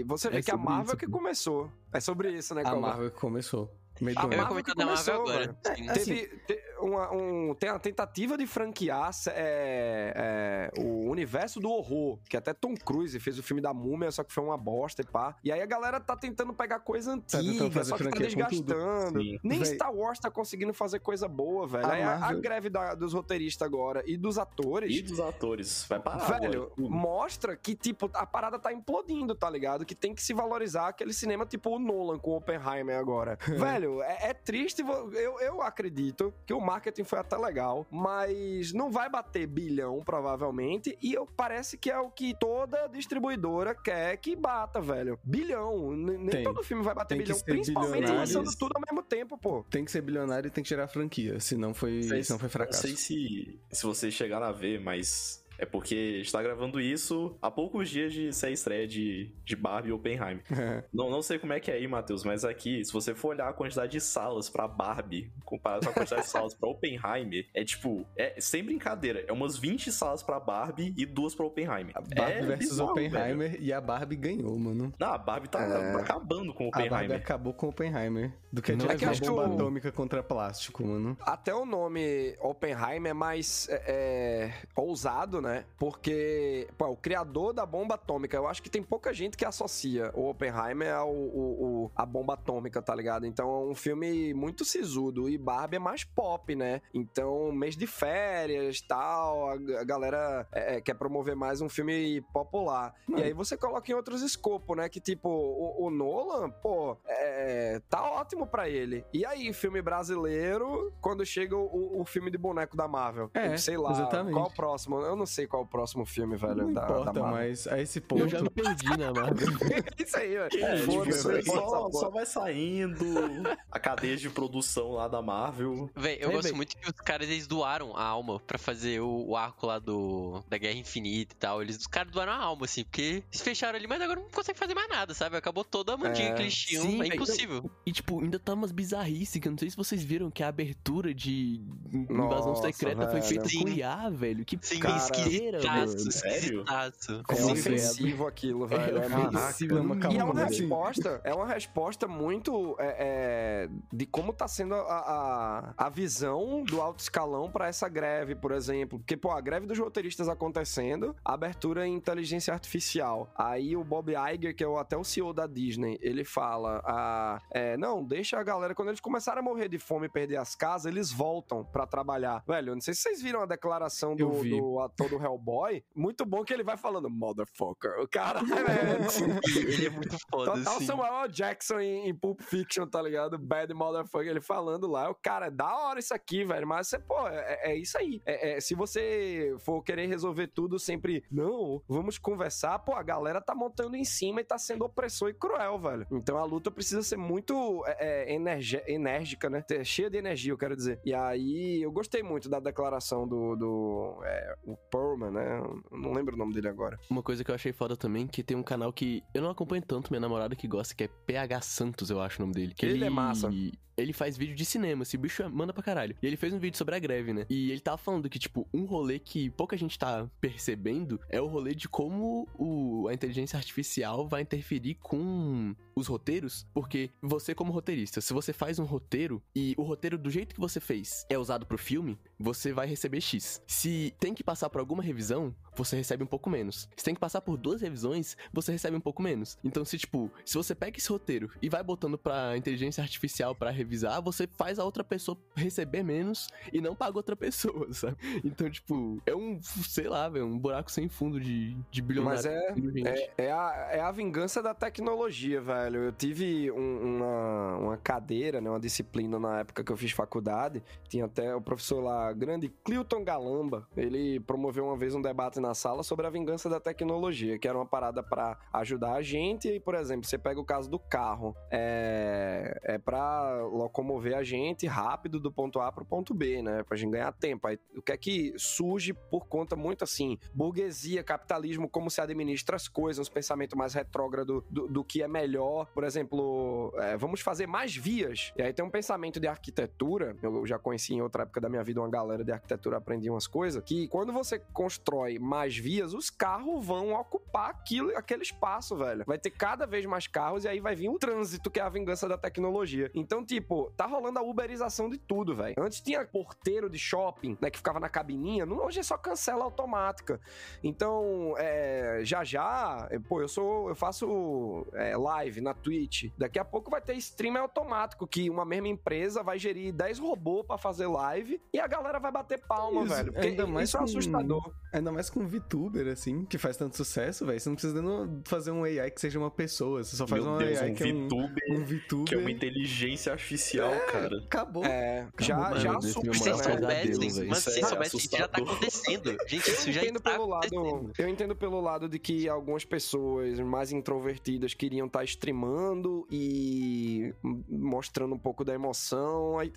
D: e você vê
A: É
D: que a Marvel
A: isso,
D: que começou. É sobre isso, né,
E: A? Marvel que começou. Do
C: Eu ia comentar da Marvel
D: começou,
C: agora.
D: velho.
C: Sim.
D: Teve, te- uma, um- tem a tentativa de franquear é, é, o universo do horror, que até Tom Cruise fez o filme da Múmia, só que foi uma bosta e pá. E aí a galera tá tentando pegar coisa
E: tentando
D: antiga,
E: fazer
D: só que tá desgastando. Nem
E: Véi.
D: Star Wars tá conseguindo fazer coisa boa, velho.
E: A
D: aí a- a,
E: Marvel-
D: greve da- dos roteiristas agora e dos atores...
B: E dos atores. Vai parar
D: Velho,
B: agora.
D: mostra que, tipo, a parada tá implodindo, tá ligado? Que tem que se valorizar aquele cinema, tipo o Nolan com Oppenheimer agora. Velho, é, é triste. Eu, eu acredito que o marketing foi até legal, mas não vai bater bilhão, provavelmente. E eu, parece que é o que toda distribuidora quer que bata, velho. Bilhão. Nem
E: Tem.
D: todo filme vai bater bilhão, principalmente lançando tudo ao mesmo tempo, pô.
E: Tem que ser bilionário e tem que tirar a franquia. Senão foi, senão foi fracasso.
B: Não sei se, se vocês chegaram a ver, mas é porque está gravando isso há poucos dias de ser a estreia de, de Barbie e Oppenheimer. Não, não sei como é que é aí, Matheus, mas aqui, se você for olhar a quantidade de salas pra Barbie comparado com a quantidade de salas pra Oppenheimer, é tipo, é sem brincadeira, é umas 20 salas pra Barbie e duas pra Oppenheimer.
E: A Barbie
B: é
E: versus
B: bizarro,
E: Oppenheimer
B: velho.
E: e a Barbie ganhou, mano.
B: Não, a Barbie tá
D: É.
B: acabando com o
E: A Barbie
B: Oppenheimer.
E: acabou com Oppenheimer. Do que
A: Não,
E: adianta
D: é que
E: bomba
D: o-
E: atômica contra plástico, mano.
D: Até o nome Oppenheimer é mais é, é, ousado, né? Porque, pô, o criador da bomba atômica, eu acho que tem pouca gente que associa o Oppenheimer ao o, o- a bomba atômica, tá ligado? Então é um filme muito sisudo e Barbie é mais pop, né? Então, mês de férias tal, a, a galera é, é, quer promover mais um filme popular. E aí você coloca em outros escopos, né? Que tipo, o, o Nolan, pô, é, tá ótimo pra ele. E aí, filme brasileiro, quando chega o, o filme de boneco da Marvel?
E: É,
D: sei lá,
E: exatamente.
D: qual o próximo? Eu não sei qual é o próximo filme, velho,
E: Não
D: da,
E: importa,
D: da Marvel.
E: mas a esse ponto.
A: Eu já me perdi na Marvel.
D: Isso aí, velho.
B: É, tipo,
D: Foda-se,
B: só, só, vai saindo a cadeia de produção lá da Marvel.
C: Véi, eu
A: É,
C: gosto
A: véi.
C: muito que os caras eles doaram a alma pra fazer o, o arco lá do da Guerra Infinita e tal. Eles, os caras doaram a alma, assim, porque eles fecharam ali, mas agora não consegue fazer mais nada, sabe? Acabou toda a mandinga
D: É,
C: que eles tinham.
A: sim,
C: é
A: véi,
C: impossível.
A: E, tipo, ainda tá umas bizarrices, que eu não sei se vocês viram que a abertura de Invasão
D: Nossa,
A: Secreta foi
D: velho.
A: feita
C: Sim.
A: com IA, velho. Que
C: Sim,
D: Cara,
C: esquisitaço,
A: mano.
B: Sério?
C: esquisitaço.
D: É
A: Sim,
D: ofensivo aquilo, velho. É,
A: É ofensivo,
D: E é uma resposta, é uma resposta muito é, é, de como tá sendo a, a, a visão do alto escalão pra essa greve, por exemplo. Porque, pô, a greve dos roteiristas acontecendo, abertura em inteligência artificial. Aí o Bob Iger, que é o- até o CEO da Disney, ele fala: ah, é, não, deixa a galera, quando eles começarem a morrer de fome e perder as casas, eles voltam pra trabalhar. Velho, eu não sei se vocês viram a declaração do, do ator do Hellboy. Muito bom que ele vai falando, motherfucker. O cara, velho.
C: Ele é muito foda,
D: Total
C: assim.
D: Samuel. Jackson em, em Pulp Fiction, tá ligado? Bad motherfucker, ele falando lá. O cara, é da hora isso aqui, velho. Mas você, pô, é, é isso aí. É- é, se você for querer resolver tudo sempre, não, vamos conversar, pô, a galera tá montando em cima e tá sendo opressor e cruel, velho. Então a luta precisa ser muito é, é, enérgica, né? Cheia de energia, eu quero dizer. E aí, eu gostei muito da declaração do. do é, o Perlman, né? Eu não lembro o nome dele agora.
A: Uma coisa que eu achei foda também, que tem um canal que eu não acompanho tanto, minha namorada que gosta, que é PH Santos, eu acho o nome dele. Que
D: Ele é massa.
A: Ele faz vídeo de cinema, esse bicho manda pra caralho. E ele fez um vídeo sobre a greve, né? E ele tava falando que, tipo, um rolê que pouca gente tá percebendo é o rolê de como o, a inteligência artificial vai interferir com os roteiros. Porque você, como roteirista, se você faz um roteiro e o roteiro do jeito que você fez é usado pro filme, você vai receber X. Se tem que passar por alguma revisão, você recebe um pouco menos. Se tem que passar por duas revisões, você recebe um pouco menos. Então, se tipo, se você pega esse roteiro e vai botando pra inteligência artificial pra revisar, você faz a outra pessoa receber menos e não paga outra pessoa, sabe? Então, tipo, é um, sei lá, velho, um buraco sem fundo de, de bilionário.
D: Mas é-. É, é a, é a vingança da tecnologia, velho. Eu tive um- uma, uma cadeira, né, uma disciplina na época que eu fiz faculdade. Tinha até o professor lá, grande Clilton Galamba. Ele promoveu uma vez um debate na sala sobre a vingança da tecnologia, que era uma parada para ajudar a gente. E, por exemplo, você pega o caso do carro, é, é para locomover a gente rápido do ponto A pro ponto B, né? Pra gente ganhar tempo. Aí, o que é que surge por conta muito assim, burguesia, capitalismo, como se administra as coisas, um pensamento mais retrógrado do, do que é melhor. Por exemplo, é, vamos fazer mais vias. E aí tem um pensamento de arquitetura, eu já conheci em outra época da minha vida uma galera de arquitetura, aprendi umas coisas, que quando você constrói mais vias, os carros vão ocupar aquilo, aquele espaço, velho. Vai ter cada vez mais carros e aí vai vir o trânsito, que é a vingança da tecnologia. Então, tipo, tá rolando a uberização de tudo, velho. Antes tinha porteiro de shopping, né, que ficava na cabininha, hoje é só cancela automática. Então, é, já já, pô, eu sou, eu faço é, live na Twitch. Daqui a pouco vai ter stream automático, que uma mesma empresa vai gerir 10 robôs para fazer live e a galera vai bater palma,
E: Isso,
D: velho. Porque
E: ainda mais
D: isso é
E: com- Ainda mais com um VTuber, assim, que faz tanto sucesso, velho. Você não precisa nem fazer um AI que seja uma pessoa. Você só faz
B: Meu
E: um
B: Deus,
E: AI
B: um
E: que é um,
B: VTuber,
E: um VTuber.
B: que é uma inteligência artificial, cara.
E: Acabou.
D: É, já,
A: Mano,
D: já
A: meu
C: Se vocês soubessem, se
B: é
C: vocês soubessem, isso já tá acontecendo. Gente, isso
D: Eu
C: já
D: entendo
C: está
D: pelo lado, eu entendo pelo lado de que algumas pessoas mais introvertidas queriam estar streamando e mostrando um pouco da emoção. É,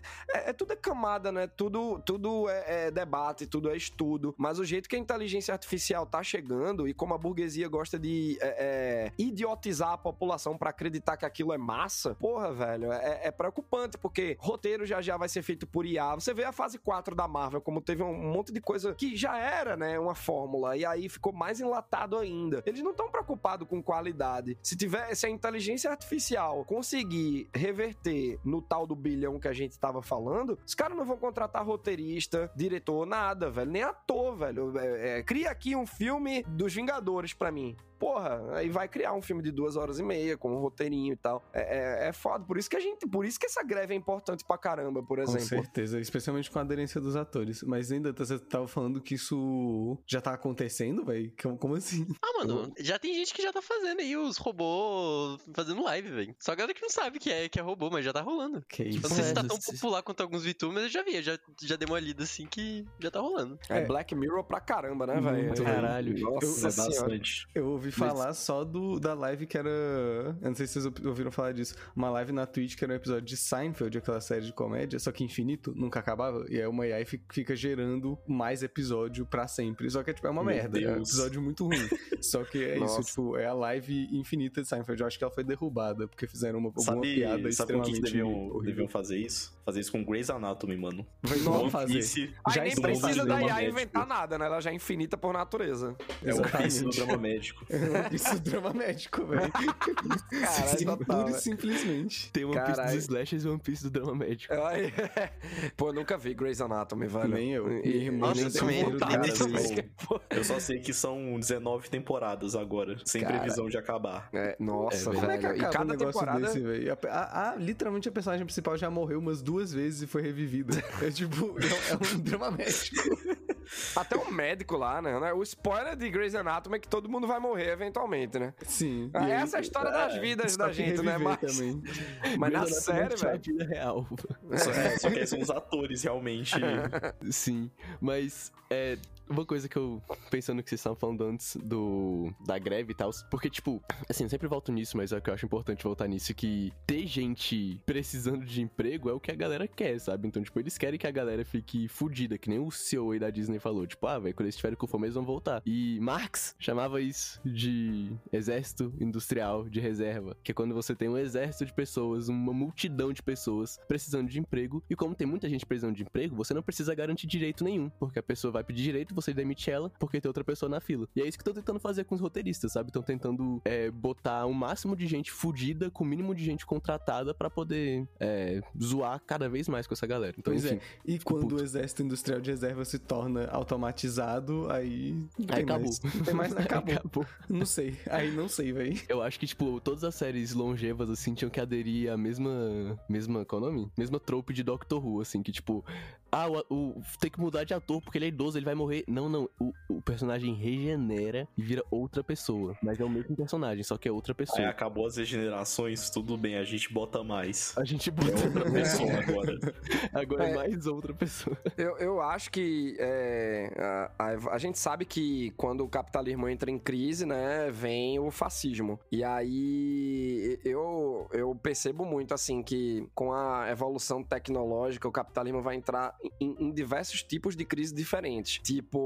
D: é tudo é camada, né? Tudo, tudo é, é debate, tudo é estudo. Mas o jeito que a inteligência artificial tá chegando e como a burguesia gosta de é, é, idiotizar a população pra acreditar que aquilo é massa, porra, velho, é, é preocupante porque roteiro já já vai ser feito por IA. Você vê a fase 4 da Marvel, como teve um monte de coisa que já era, né, uma fórmula, e aí ficou mais enlatado ainda. Eles não estão preocupados com qualidade. Se tiver, se a inteligência artificial conseguir reverter no tal do bilhão que a gente tava falando, os caras não vão contratar roteirista, diretor, nada, velho, nem ator, velho. É, é, cria aqui um filme dos Vingadores pra mim. Porra, aí vai criar um filme de duas horas e meia, com um roteirinho e tal. É, é, é foda. Por isso que a gente. Por isso que essa greve é importante pra caramba, por
E: Com
D: exemplo.
E: certeza, especialmente com a aderência dos atores. Mas ainda tá- você tava falando que isso já tá acontecendo, velho? Como, assim?
C: Ah, mano, já tem gente que já tá fazendo aí os robôs fazendo live, velho. Só a galera que não sabe que é, que é robô, mas já tá rolando.
E: Que
C: Eu
E: isso?
C: não sei se tá
A: É,
C: tão
A: se-
C: popular quanto alguns VTubers, mas eu já vi, eu já, já dei uma lida assim que já tá rolando.
D: É,
E: É.
D: Black Mirror pra caramba, né, velho? É,
A: caralho.
D: Nossa
B: É
D: senhora.
B: bastante.
E: Eu ouvi falar só do, da live que era. Eu não sei se vocês ouviram falar disso. Uma live na Twitch que era um episódio de Seinfeld, aquela série de comédia, só que infinito, nunca acabava. E aí uma AI fi- fica gerando mais episódio pra sempre. Só que tipo, é uma
B: Meu
E: merda. É um
B: Deus.
E: episódio muito ruim. só que é
D: Nossa.
E: isso, tipo, é a live infinita de Seinfeld. Eu acho que ela foi derrubada, porque fizeram uma, alguma
B: Sabe,
E: piada
B: sabe o que
E: extremamente
B: deviam, deviam fazer isso? Fazer isso com Grey's Anatomy, mano.
E: Não
B: One
E: fazer. Já
D: nem precisa da IA inventar nada, né? Ela já é infinita por natureza.
B: É o
E: Exatamente.
B: drama médico.
E: Isso é drama médico, velho.
D: Caralho,
E: Pura e
D: velho.
E: simplesmente.
A: Tem One Piece dos slashers e One Piece do drama médico.
D: Aí- Pô, eu nunca vi Grey's Anatomy, velho.
E: Nem eu.
D: E-
C: Nossa,
E: nem
C: eu também- nem
B: Eu só sei que são 19 temporadas agora, sem
D: Cara.
B: previsão de acabar.
D: é, nossa,
A: É,
E: Como é que
D: velho. E
E: acaba
D: cada
E: um negócio
D: temporada.
E: desse, velho? A- a- a- literalmente a personagem principal já morreu umas duas vezes e foi revivida. É tipo, é, é um drama médico.
D: Até o médico lá, né? O spoiler de Grey's Anatomy é que todo mundo vai morrer eventualmente, né?
E: Sim.
D: Ah, essa é a história das vidas
E: só
D: da gente, né? Mas,
E: também.
D: mas na série,
A: é a
D: velho.
A: vida real.
B: Só, é, só que aí são os atores realmente.
A: Sim, mas é uma coisa que eu, pensando que vocês estavam falando antes do da greve e tal, porque, tipo, assim, eu sempre volto nisso, mas é que eu acho importante voltar nisso, que ter gente precisando de emprego é o que a galera quer, sabe? Então, tipo, eles querem que a galera fique fudida, que nem o CEO aí da Disney falou, tipo, ah, velho, quando eles estiverem com fome, eles vão voltar. E Marx chamava isso de exército industrial de reserva, que é quando você tem um exército de pessoas, uma multidão de pessoas precisando de emprego, e como tem muita gente precisando de emprego, você não precisa garantir direito nenhum, porque a pessoa vai pedir direito, você demite ela, porque tem outra pessoa na fila. E é isso que estão tentando fazer com os roteiristas, sabe? Estão tentando é, botar o máximo de gente fudida com o mínimo de gente contratada pra poder é, zoar cada vez mais com essa galera. Então,
E: Pois é.
A: enfim,
E: E
A: Fico
E: quando
A: puto.
E: o exército industrial de reserva se torna automatizado, aí.
A: Aí acabou.
E: mais. Tem mais, acabou.
A: acabou.
E: Não sei. Aí não sei, velho.
A: Eu acho que, tipo, todas as séries longevas, assim, tinham que aderir à mesma. Mesma. Qual é o nome? Mesma trope de Doctor Who, assim, que, tipo. Ah, o, o- tem que mudar de ator porque ele é idoso, ele vai morrer Não, não. O, o personagem regenera e vira outra pessoa. Mas é o mesmo personagem, só que é outra
B: Aí
A: pessoa.
B: acabou as regenerações, tudo bem, a gente bota mais.
A: A gente
B: É
A: bota
B: outra pessoa agora.
A: Agora é
D: É.
A: mais outra pessoa.
D: Eu, eu acho que é, a, a- a gente sabe que quando o capitalismo entra em crise, né, vem o fascismo. E aí eu, eu percebo muito assim que com a evolução tecnológica o capitalismo vai entrar em, em diversos tipos de crise diferentes, tipo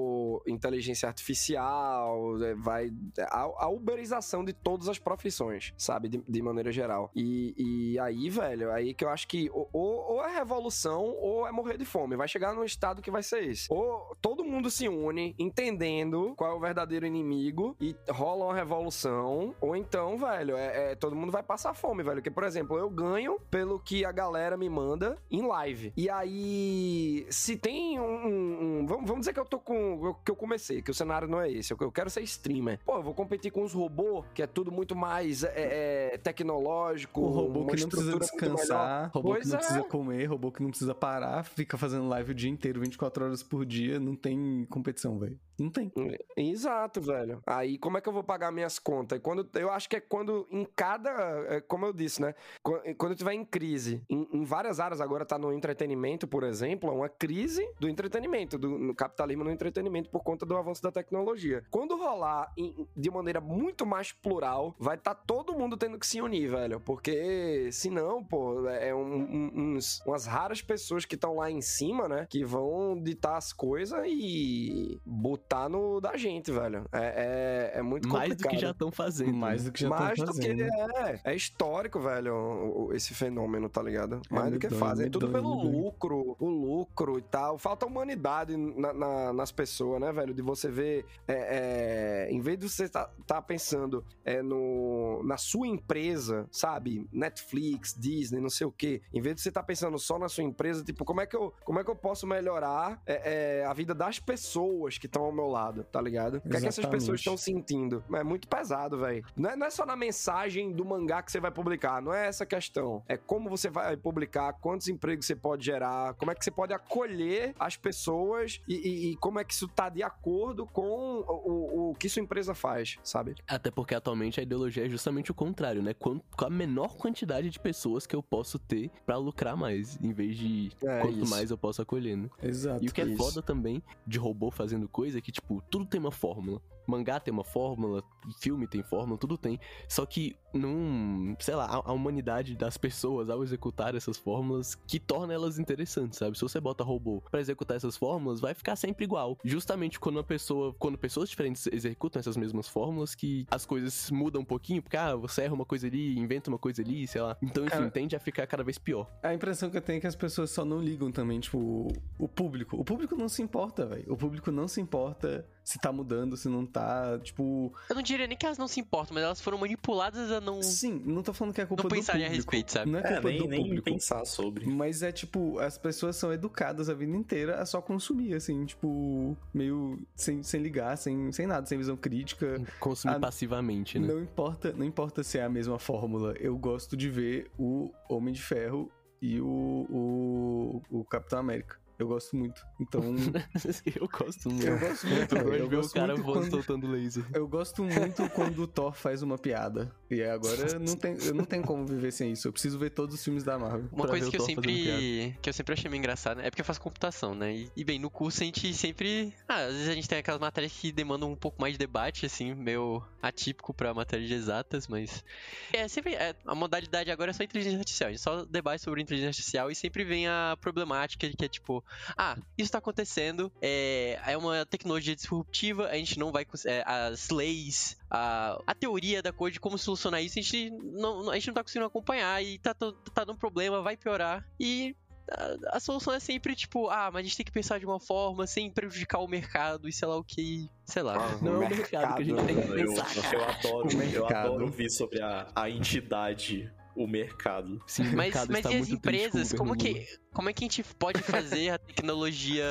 D: inteligência artificial, é, vai a, a uberização de todas as profissões, sabe, de, de maneira geral. E, e aí, velho, aí que eu acho que ou, ou ou é revolução ou é morrer de fome. Vai chegar num estado que vai ser esse. Ou todo mundo se une, entendendo qual é o verdadeiro inimigo e rola uma revolução. Ou então, velho, é, é- todo mundo vai passar fome, velho. Porque, por exemplo, eu ganho pelo que a galera me manda em live. E aí, se tem um. um- um- vamos, vamos dizer que eu tô com. Que eu comecei, que o cenário não é esse. Eu, quero ser streamer. Pô, eu vou competir com os robôs, que é tudo muito mais é, é, tecnológico.
E: O robô que não precisa descansar, robô
D: Pois
E: que não
D: é.
E: precisa comer, robô que não precisa parar, fica fazendo live o dia inteiro, 24 horas por dia, não tem competição, velho. Não tem.
D: Exato, velho. Aí como é que eu vou pagar minhas contas? E quando eu acho que é quando em cada, é, como eu disse, né? Qu- Quando tiver em crise, em, em várias áreas agora tá no entretenimento, por exemplo, é uma crise do entretenimento, do no capitalismo no entretenimento por conta do avanço da tecnologia. Quando rolar em- de maneira muito mais plural, vai estar todo mundo tendo que se unir, velho, porque senão, pô, é um- um- uns, umas raras pessoas que estão lá em cima, né, que vão ditar as coisas e botar no da gente, velho. É, é, é muito
A: Mais do
D: complicado.
A: que já estão fazendo.
E: Mais
A: né?
E: do que já
D: Mais
E: estão
D: do que
E: fazendo.
D: é, é histórico, velho, esse fenômeno, tá ligado? Mais do que
E: medonho,
D: fazem. É tudo
E: medonho,
D: pelo lucro, o lucro e tal. Falta humanidade na- na- nas pessoas, né, velho? De você ver, é, é, em vez de você tá, tá pensando é, no, na sua empresa, sabe? Netflix, Disney, não sei o quê. Em vez de você tá pensando só na sua empresa, tipo, como é que eu, como é que eu posso melhorar é, é, a vida das pessoas que estão ao meu lado, tá ligado? O que é que essas
E: Exatamente.
D: pessoas estão sentindo? É muito pesado, velho. Não é, não é só na mensagem do mangá que você vai publicar, não é essa questão. É como você vai publicar, quantos empregos você pode gerar, como é que você pode acolher as pessoas e, e- e como é que isso tá de acordo com o, o- o que sua empresa faz, sabe?
A: Até porque atualmente a ideologia é justamente o contrário, né? Quanto, com a menor quantidade de pessoas que eu posso ter pra lucrar mais, em vez de
D: É
A: quanto
D: isso.
A: mais eu posso acolher, né?
E: Exato.
A: E o que é
D: Isso.
A: foda também de robô fazendo coisa é que, tipo, tudo tem uma fórmula. Mangá tem uma fórmula, filme tem fórmula, tudo tem. Só que não. Sei lá, a, a humanidade das pessoas ao executar essas fórmulas que torna elas interessantes, sabe? Se você bota robô pra executar essas fórmulas, vai ficar sempre igual. Justamente quando uma pessoa. Quando pessoas diferentes executam essas mesmas fórmulas, que as coisas mudam um pouquinho, porque, ah, você erra uma coisa ali, inventa uma coisa ali, sei lá. Então, enfim,
E: Cara,
A: tende a ficar cada vez pior.
E: A impressão que eu tenho é que as pessoas só não ligam também, tipo, o- o público. O público não se importa, velho. O público não se importa se tá mudando, se não tá, tipo...
C: Eu não diria nem que elas não se importam, mas elas foram manipuladas a não.
E: Sim, não tô falando que é culpa
C: Não
E: do
C: pensarem a
E: público.
C: respeito, sabe?
E: Não é
B: É,
E: culpa
B: nem,
E: do
B: nem
E: público.
B: pensar sobre.
E: Mas é tipo, as pessoas são educadas a vida inteira a só consumir, assim, tipo, meio sem, sem ligar, sem, sem nada, sem visão crítica.
A: Consumir
E: Ah,
A: passivamente, né?
E: Não importa, não importa se é a mesma fórmula. Eu gosto de ver o Homem de Ferro e o, o, o Capitão América. Eu gosto muito. Então,
A: eu gosto muito.
E: eu gosto muito.
A: Eu gosto de
E: Eu
A: ver o
E: gosto
A: cara voando
E: quando,
A: soltando laser.
E: eu gosto muito quando o Thor faz uma piada. E agora não tem, eu não tenho como viver sem isso. Eu preciso ver todos os filmes da Marvel.
C: Uma coisa que eu sempre que eu sempre achei meio engraçada é porque eu faço computação, né? E, e, bem, no curso a gente sempre, ah, às vezes a gente tem aquelas matérias que demandam um pouco mais de debate, assim, meio atípico pra matéria de exatas, mas é sempre é, a modalidade agora é só inteligência artificial. A gente só debate sobre inteligência artificial e sempre vem a problemática que é tipo, ah, isso tá acontecendo, é, é uma tecnologia disruptiva, a gente não vai é, as leis, a, a teoria da coisa de como solucionar isso, a gente não, a gente não tá conseguindo acompanhar e tá, tá, tá dando problema, vai piorar. E a, a solução é sempre tipo, ah, mas a gente tem que pensar de uma forma sem prejudicar o mercado e sei lá o que, sei lá.
D: Ah,
A: Não é o mercado que a gente tem que
B: Eu,
A: pensar.
B: eu adoro,
E: O
B: eu adoro ouvir sobre a, a entidade o mercado.
A: Sim, o
C: Mas,
A: mercado
C: mas
A: está
C: e as empresas? Como que, como é que a gente pode fazer a tecnologia.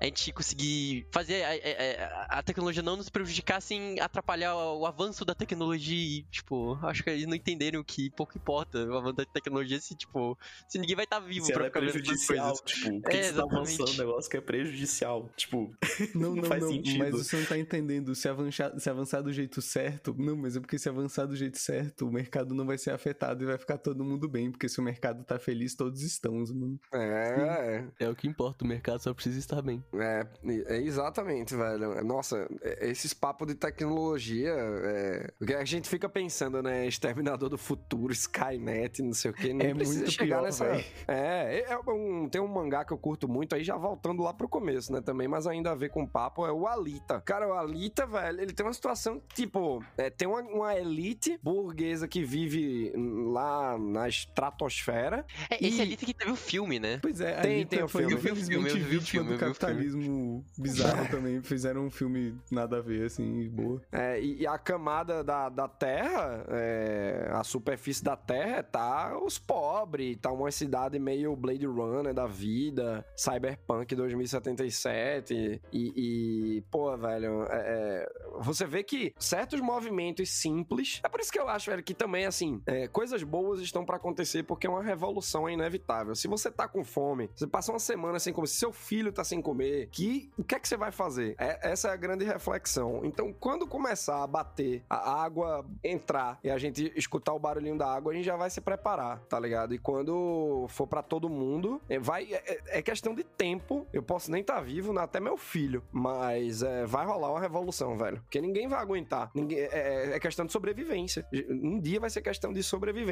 C: A gente conseguir fazer a, a- a- tecnologia não nos prejudicar sem atrapalhar o, avanço da tecnologia? E, tipo, acho que eles não entenderam que pouco importa o avanço da tecnologia se, tipo, se ninguém vai estar vivo
B: Se ela
C: pra
B: é
C: ficar vendo essas
B: prejudicial,
C: coisas.
B: tipo,
C: É,
B: você tá
C: exatamente.
B: avançando um negócio que é prejudicial? Tipo,
E: Não,
B: Não
E: não,
B: faz
E: não,
B: sentido.
E: mas você não tá entendendo. Se avançar, se avançar do jeito certo, não, mas é porque se avançar do jeito certo, o mercado não vai ser afetado e vai ficar todo mundo bem, porque se o mercado tá feliz, todos estamos, mano.
D: É,
A: É o que importa, o mercado só precisa estar bem.
D: é, é exatamente, velho. Nossa, é- esses papos de tecnologia, é, a gente fica pensando, né, Exterminador do Futuro, Skynet, não sei o que, não
E: É
D: precisa
E: muito
D: chegar
E: pior,
D: nessa...
E: véi.
D: É, é um, tem um mangá que eu curto muito, aí já voltando lá pro começo, né, também, mas ainda a ver com o papo, é o Alita. Cara, o Alita, velho, ele tem uma situação, tipo, é, tem uma, uma elite burguesa que vive lá na estratosfera,
C: É, esse
D: E-
C: ali que teve o filme, né?
E: Pois é,
D: Tem- tem o
E: foi
D: filme.
C: Eu vi o filme,
E: infelizmente
C: eu vi o
E: vítima
C: filme,
E: do
C: filme.
E: capitalismo bizarro também. Fizeram um filme nada a ver, assim, boa.
D: É, e, e a camada da, da Terra, é, a superfície da Terra, tá os pobres, tá uma cidade meio Blade Runner da vida, Cyberpunk 2077, e, e pô, velho, é, é, você vê que certos movimentos simples, é por isso que eu acho, velho, que também, assim, é, coisas boas estão pra acontecer porque uma revolução é inevitável. Se você tá com fome, você passa uma semana sem comer, se seu filho tá sem comer, que, o que é que você vai fazer? É- essa é a grande reflexão. Então, quando começar a bater, a água entrar e a gente escutar o barulhinho da água, a gente já vai se preparar, tá ligado? E quando for pra todo mundo, é, vai é, é- é questão de tempo. Eu posso nem estar vivo, né, até meu filho, mas é, vai rolar uma revolução, velho. Porque ninguém vai aguentar. Ninguém, é, é- é questão de sobrevivência. Um dia vai ser questão de sobrevivência.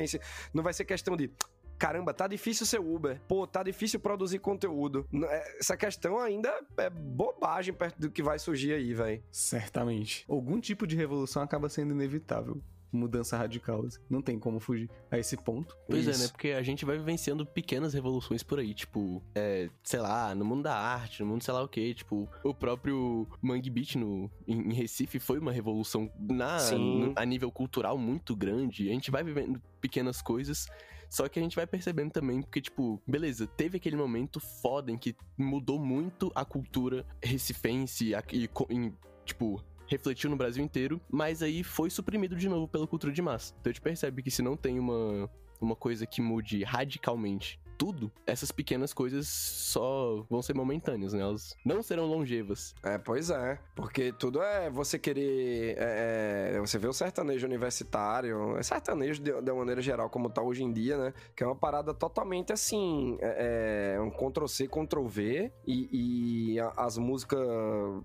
D: Não vai ser questão de caramba, tá difícil ser Uber. Pô, tá difícil produzir conteúdo. É, Essa questão ainda é bobagem perto do que vai surgir aí, velho.
E: Certamente. Algum tipo de revolução acaba sendo inevitável. Mudança radical, assim. Não tem como fugir a esse ponto.
A: Pois é,
D: Isso.
A: né? Porque a gente vai vivenciando pequenas revoluções por aí, tipo, é, sei lá, no mundo da arte, no mundo sei lá o que, tipo, o próprio Mangue Beach no, em, em Recife foi uma revolução na, no- a nível cultural muito grande. A gente vai vivendo pequenas coisas. Só que a gente vai percebendo também, porque, tipo, beleza, teve aquele momento foda em que mudou muito a cultura recifense e, em, tipo, refletiu no Brasil inteiro, mas aí foi suprimido de novo pela cultura de massa. Então a gente percebe que se não tem uma, uma coisa que mude radicalmente tudo, essas pequenas coisas só vão ser momentâneas, né? Elas não serão longevas.
D: É, pois é. Porque tudo é você querer. é, é, você vê o sertanejo universitário, é sertanejo de, de uma maneira geral, como tá hoje em dia, né? Que é uma parada totalmente assim. É, é um Ctrl-C, Ctrl-V, e, e a- as músicas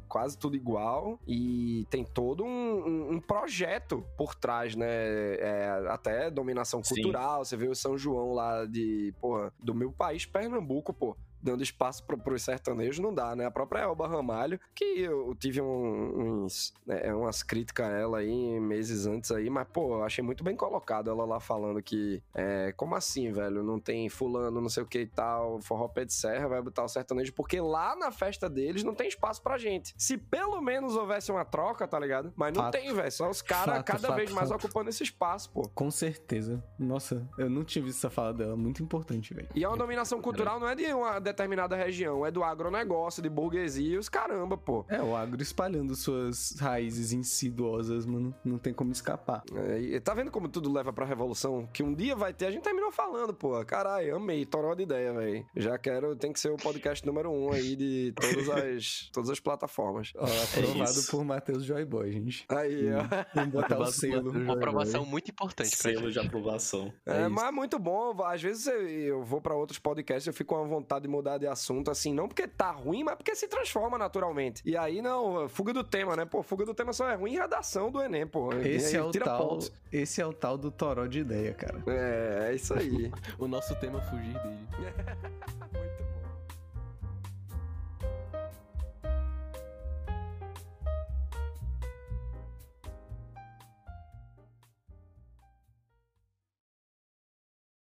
D: quase tudo igual, e tem todo um, um- um projeto por trás, né? É, até dominação
B: Sim.
D: cultural, você vê o São João lá de, porra, do meu país, Pernambuco, pô dando espaço pro, pros sertanejos, não dá, né? A própria Elba Ramalho, que eu tive um- uns, né, umas críticas a ela aí meses antes aí, mas, pô, eu achei muito bem colocado ela lá falando que, é, como assim, velho? Não tem fulano, não sei o que e tal, forró pé de serra, vai botar o sertanejo, porque lá na festa deles não tem espaço pra gente. Se pelo menos houvesse uma troca, tá ligado? Mas não
E: Fato.
D: tem, velho. Só os caras cada
E: fato,
D: vez mais
E: fato.
D: ocupando esse espaço, pô.
E: Com certeza. Nossa, eu não tinha visto essa fala dela. Muito importante, velho.
D: E é uma dominação cultural não é de uma determinada região, é do agronegócio, de burguesia e os caramba, pô.
E: É, o agro espalhando suas raízes insidiosas, mano. Não tem como escapar.
D: É, tá vendo como tudo leva pra revolução? Que um dia vai ter, a gente terminou falando, pô. Caralho, amei, torou de ideia, velho. Já quero, tem que ser o podcast número um aí de todas as, todas as plataformas.
E: Ó, aprovado
B: isso.
E: por Matheus Joyboy, gente.
D: Aí, ó.
E: Vamos botar o selo.
C: Uma aprovação muito importante pra
B: Selo de aprovação.
D: É,
E: É
D: mas é muito bom. Às vezes eu, eu vou pra outros podcasts, eu fico com a vontade de mudar de assunto, assim, não porque tá ruim, mas porque se transforma naturalmente. E aí, não, fuga do tema, né? Pô, fuga do tema só é ruim em redação do Enem, pô.
E: Esse
D: E
E: é,
D: aí
E: o
D: tira
E: tal,
D: pontos.
E: esse é o tal do toró de ideia, cara.
D: É, é isso aí.
A: O nosso tema é fugir dele.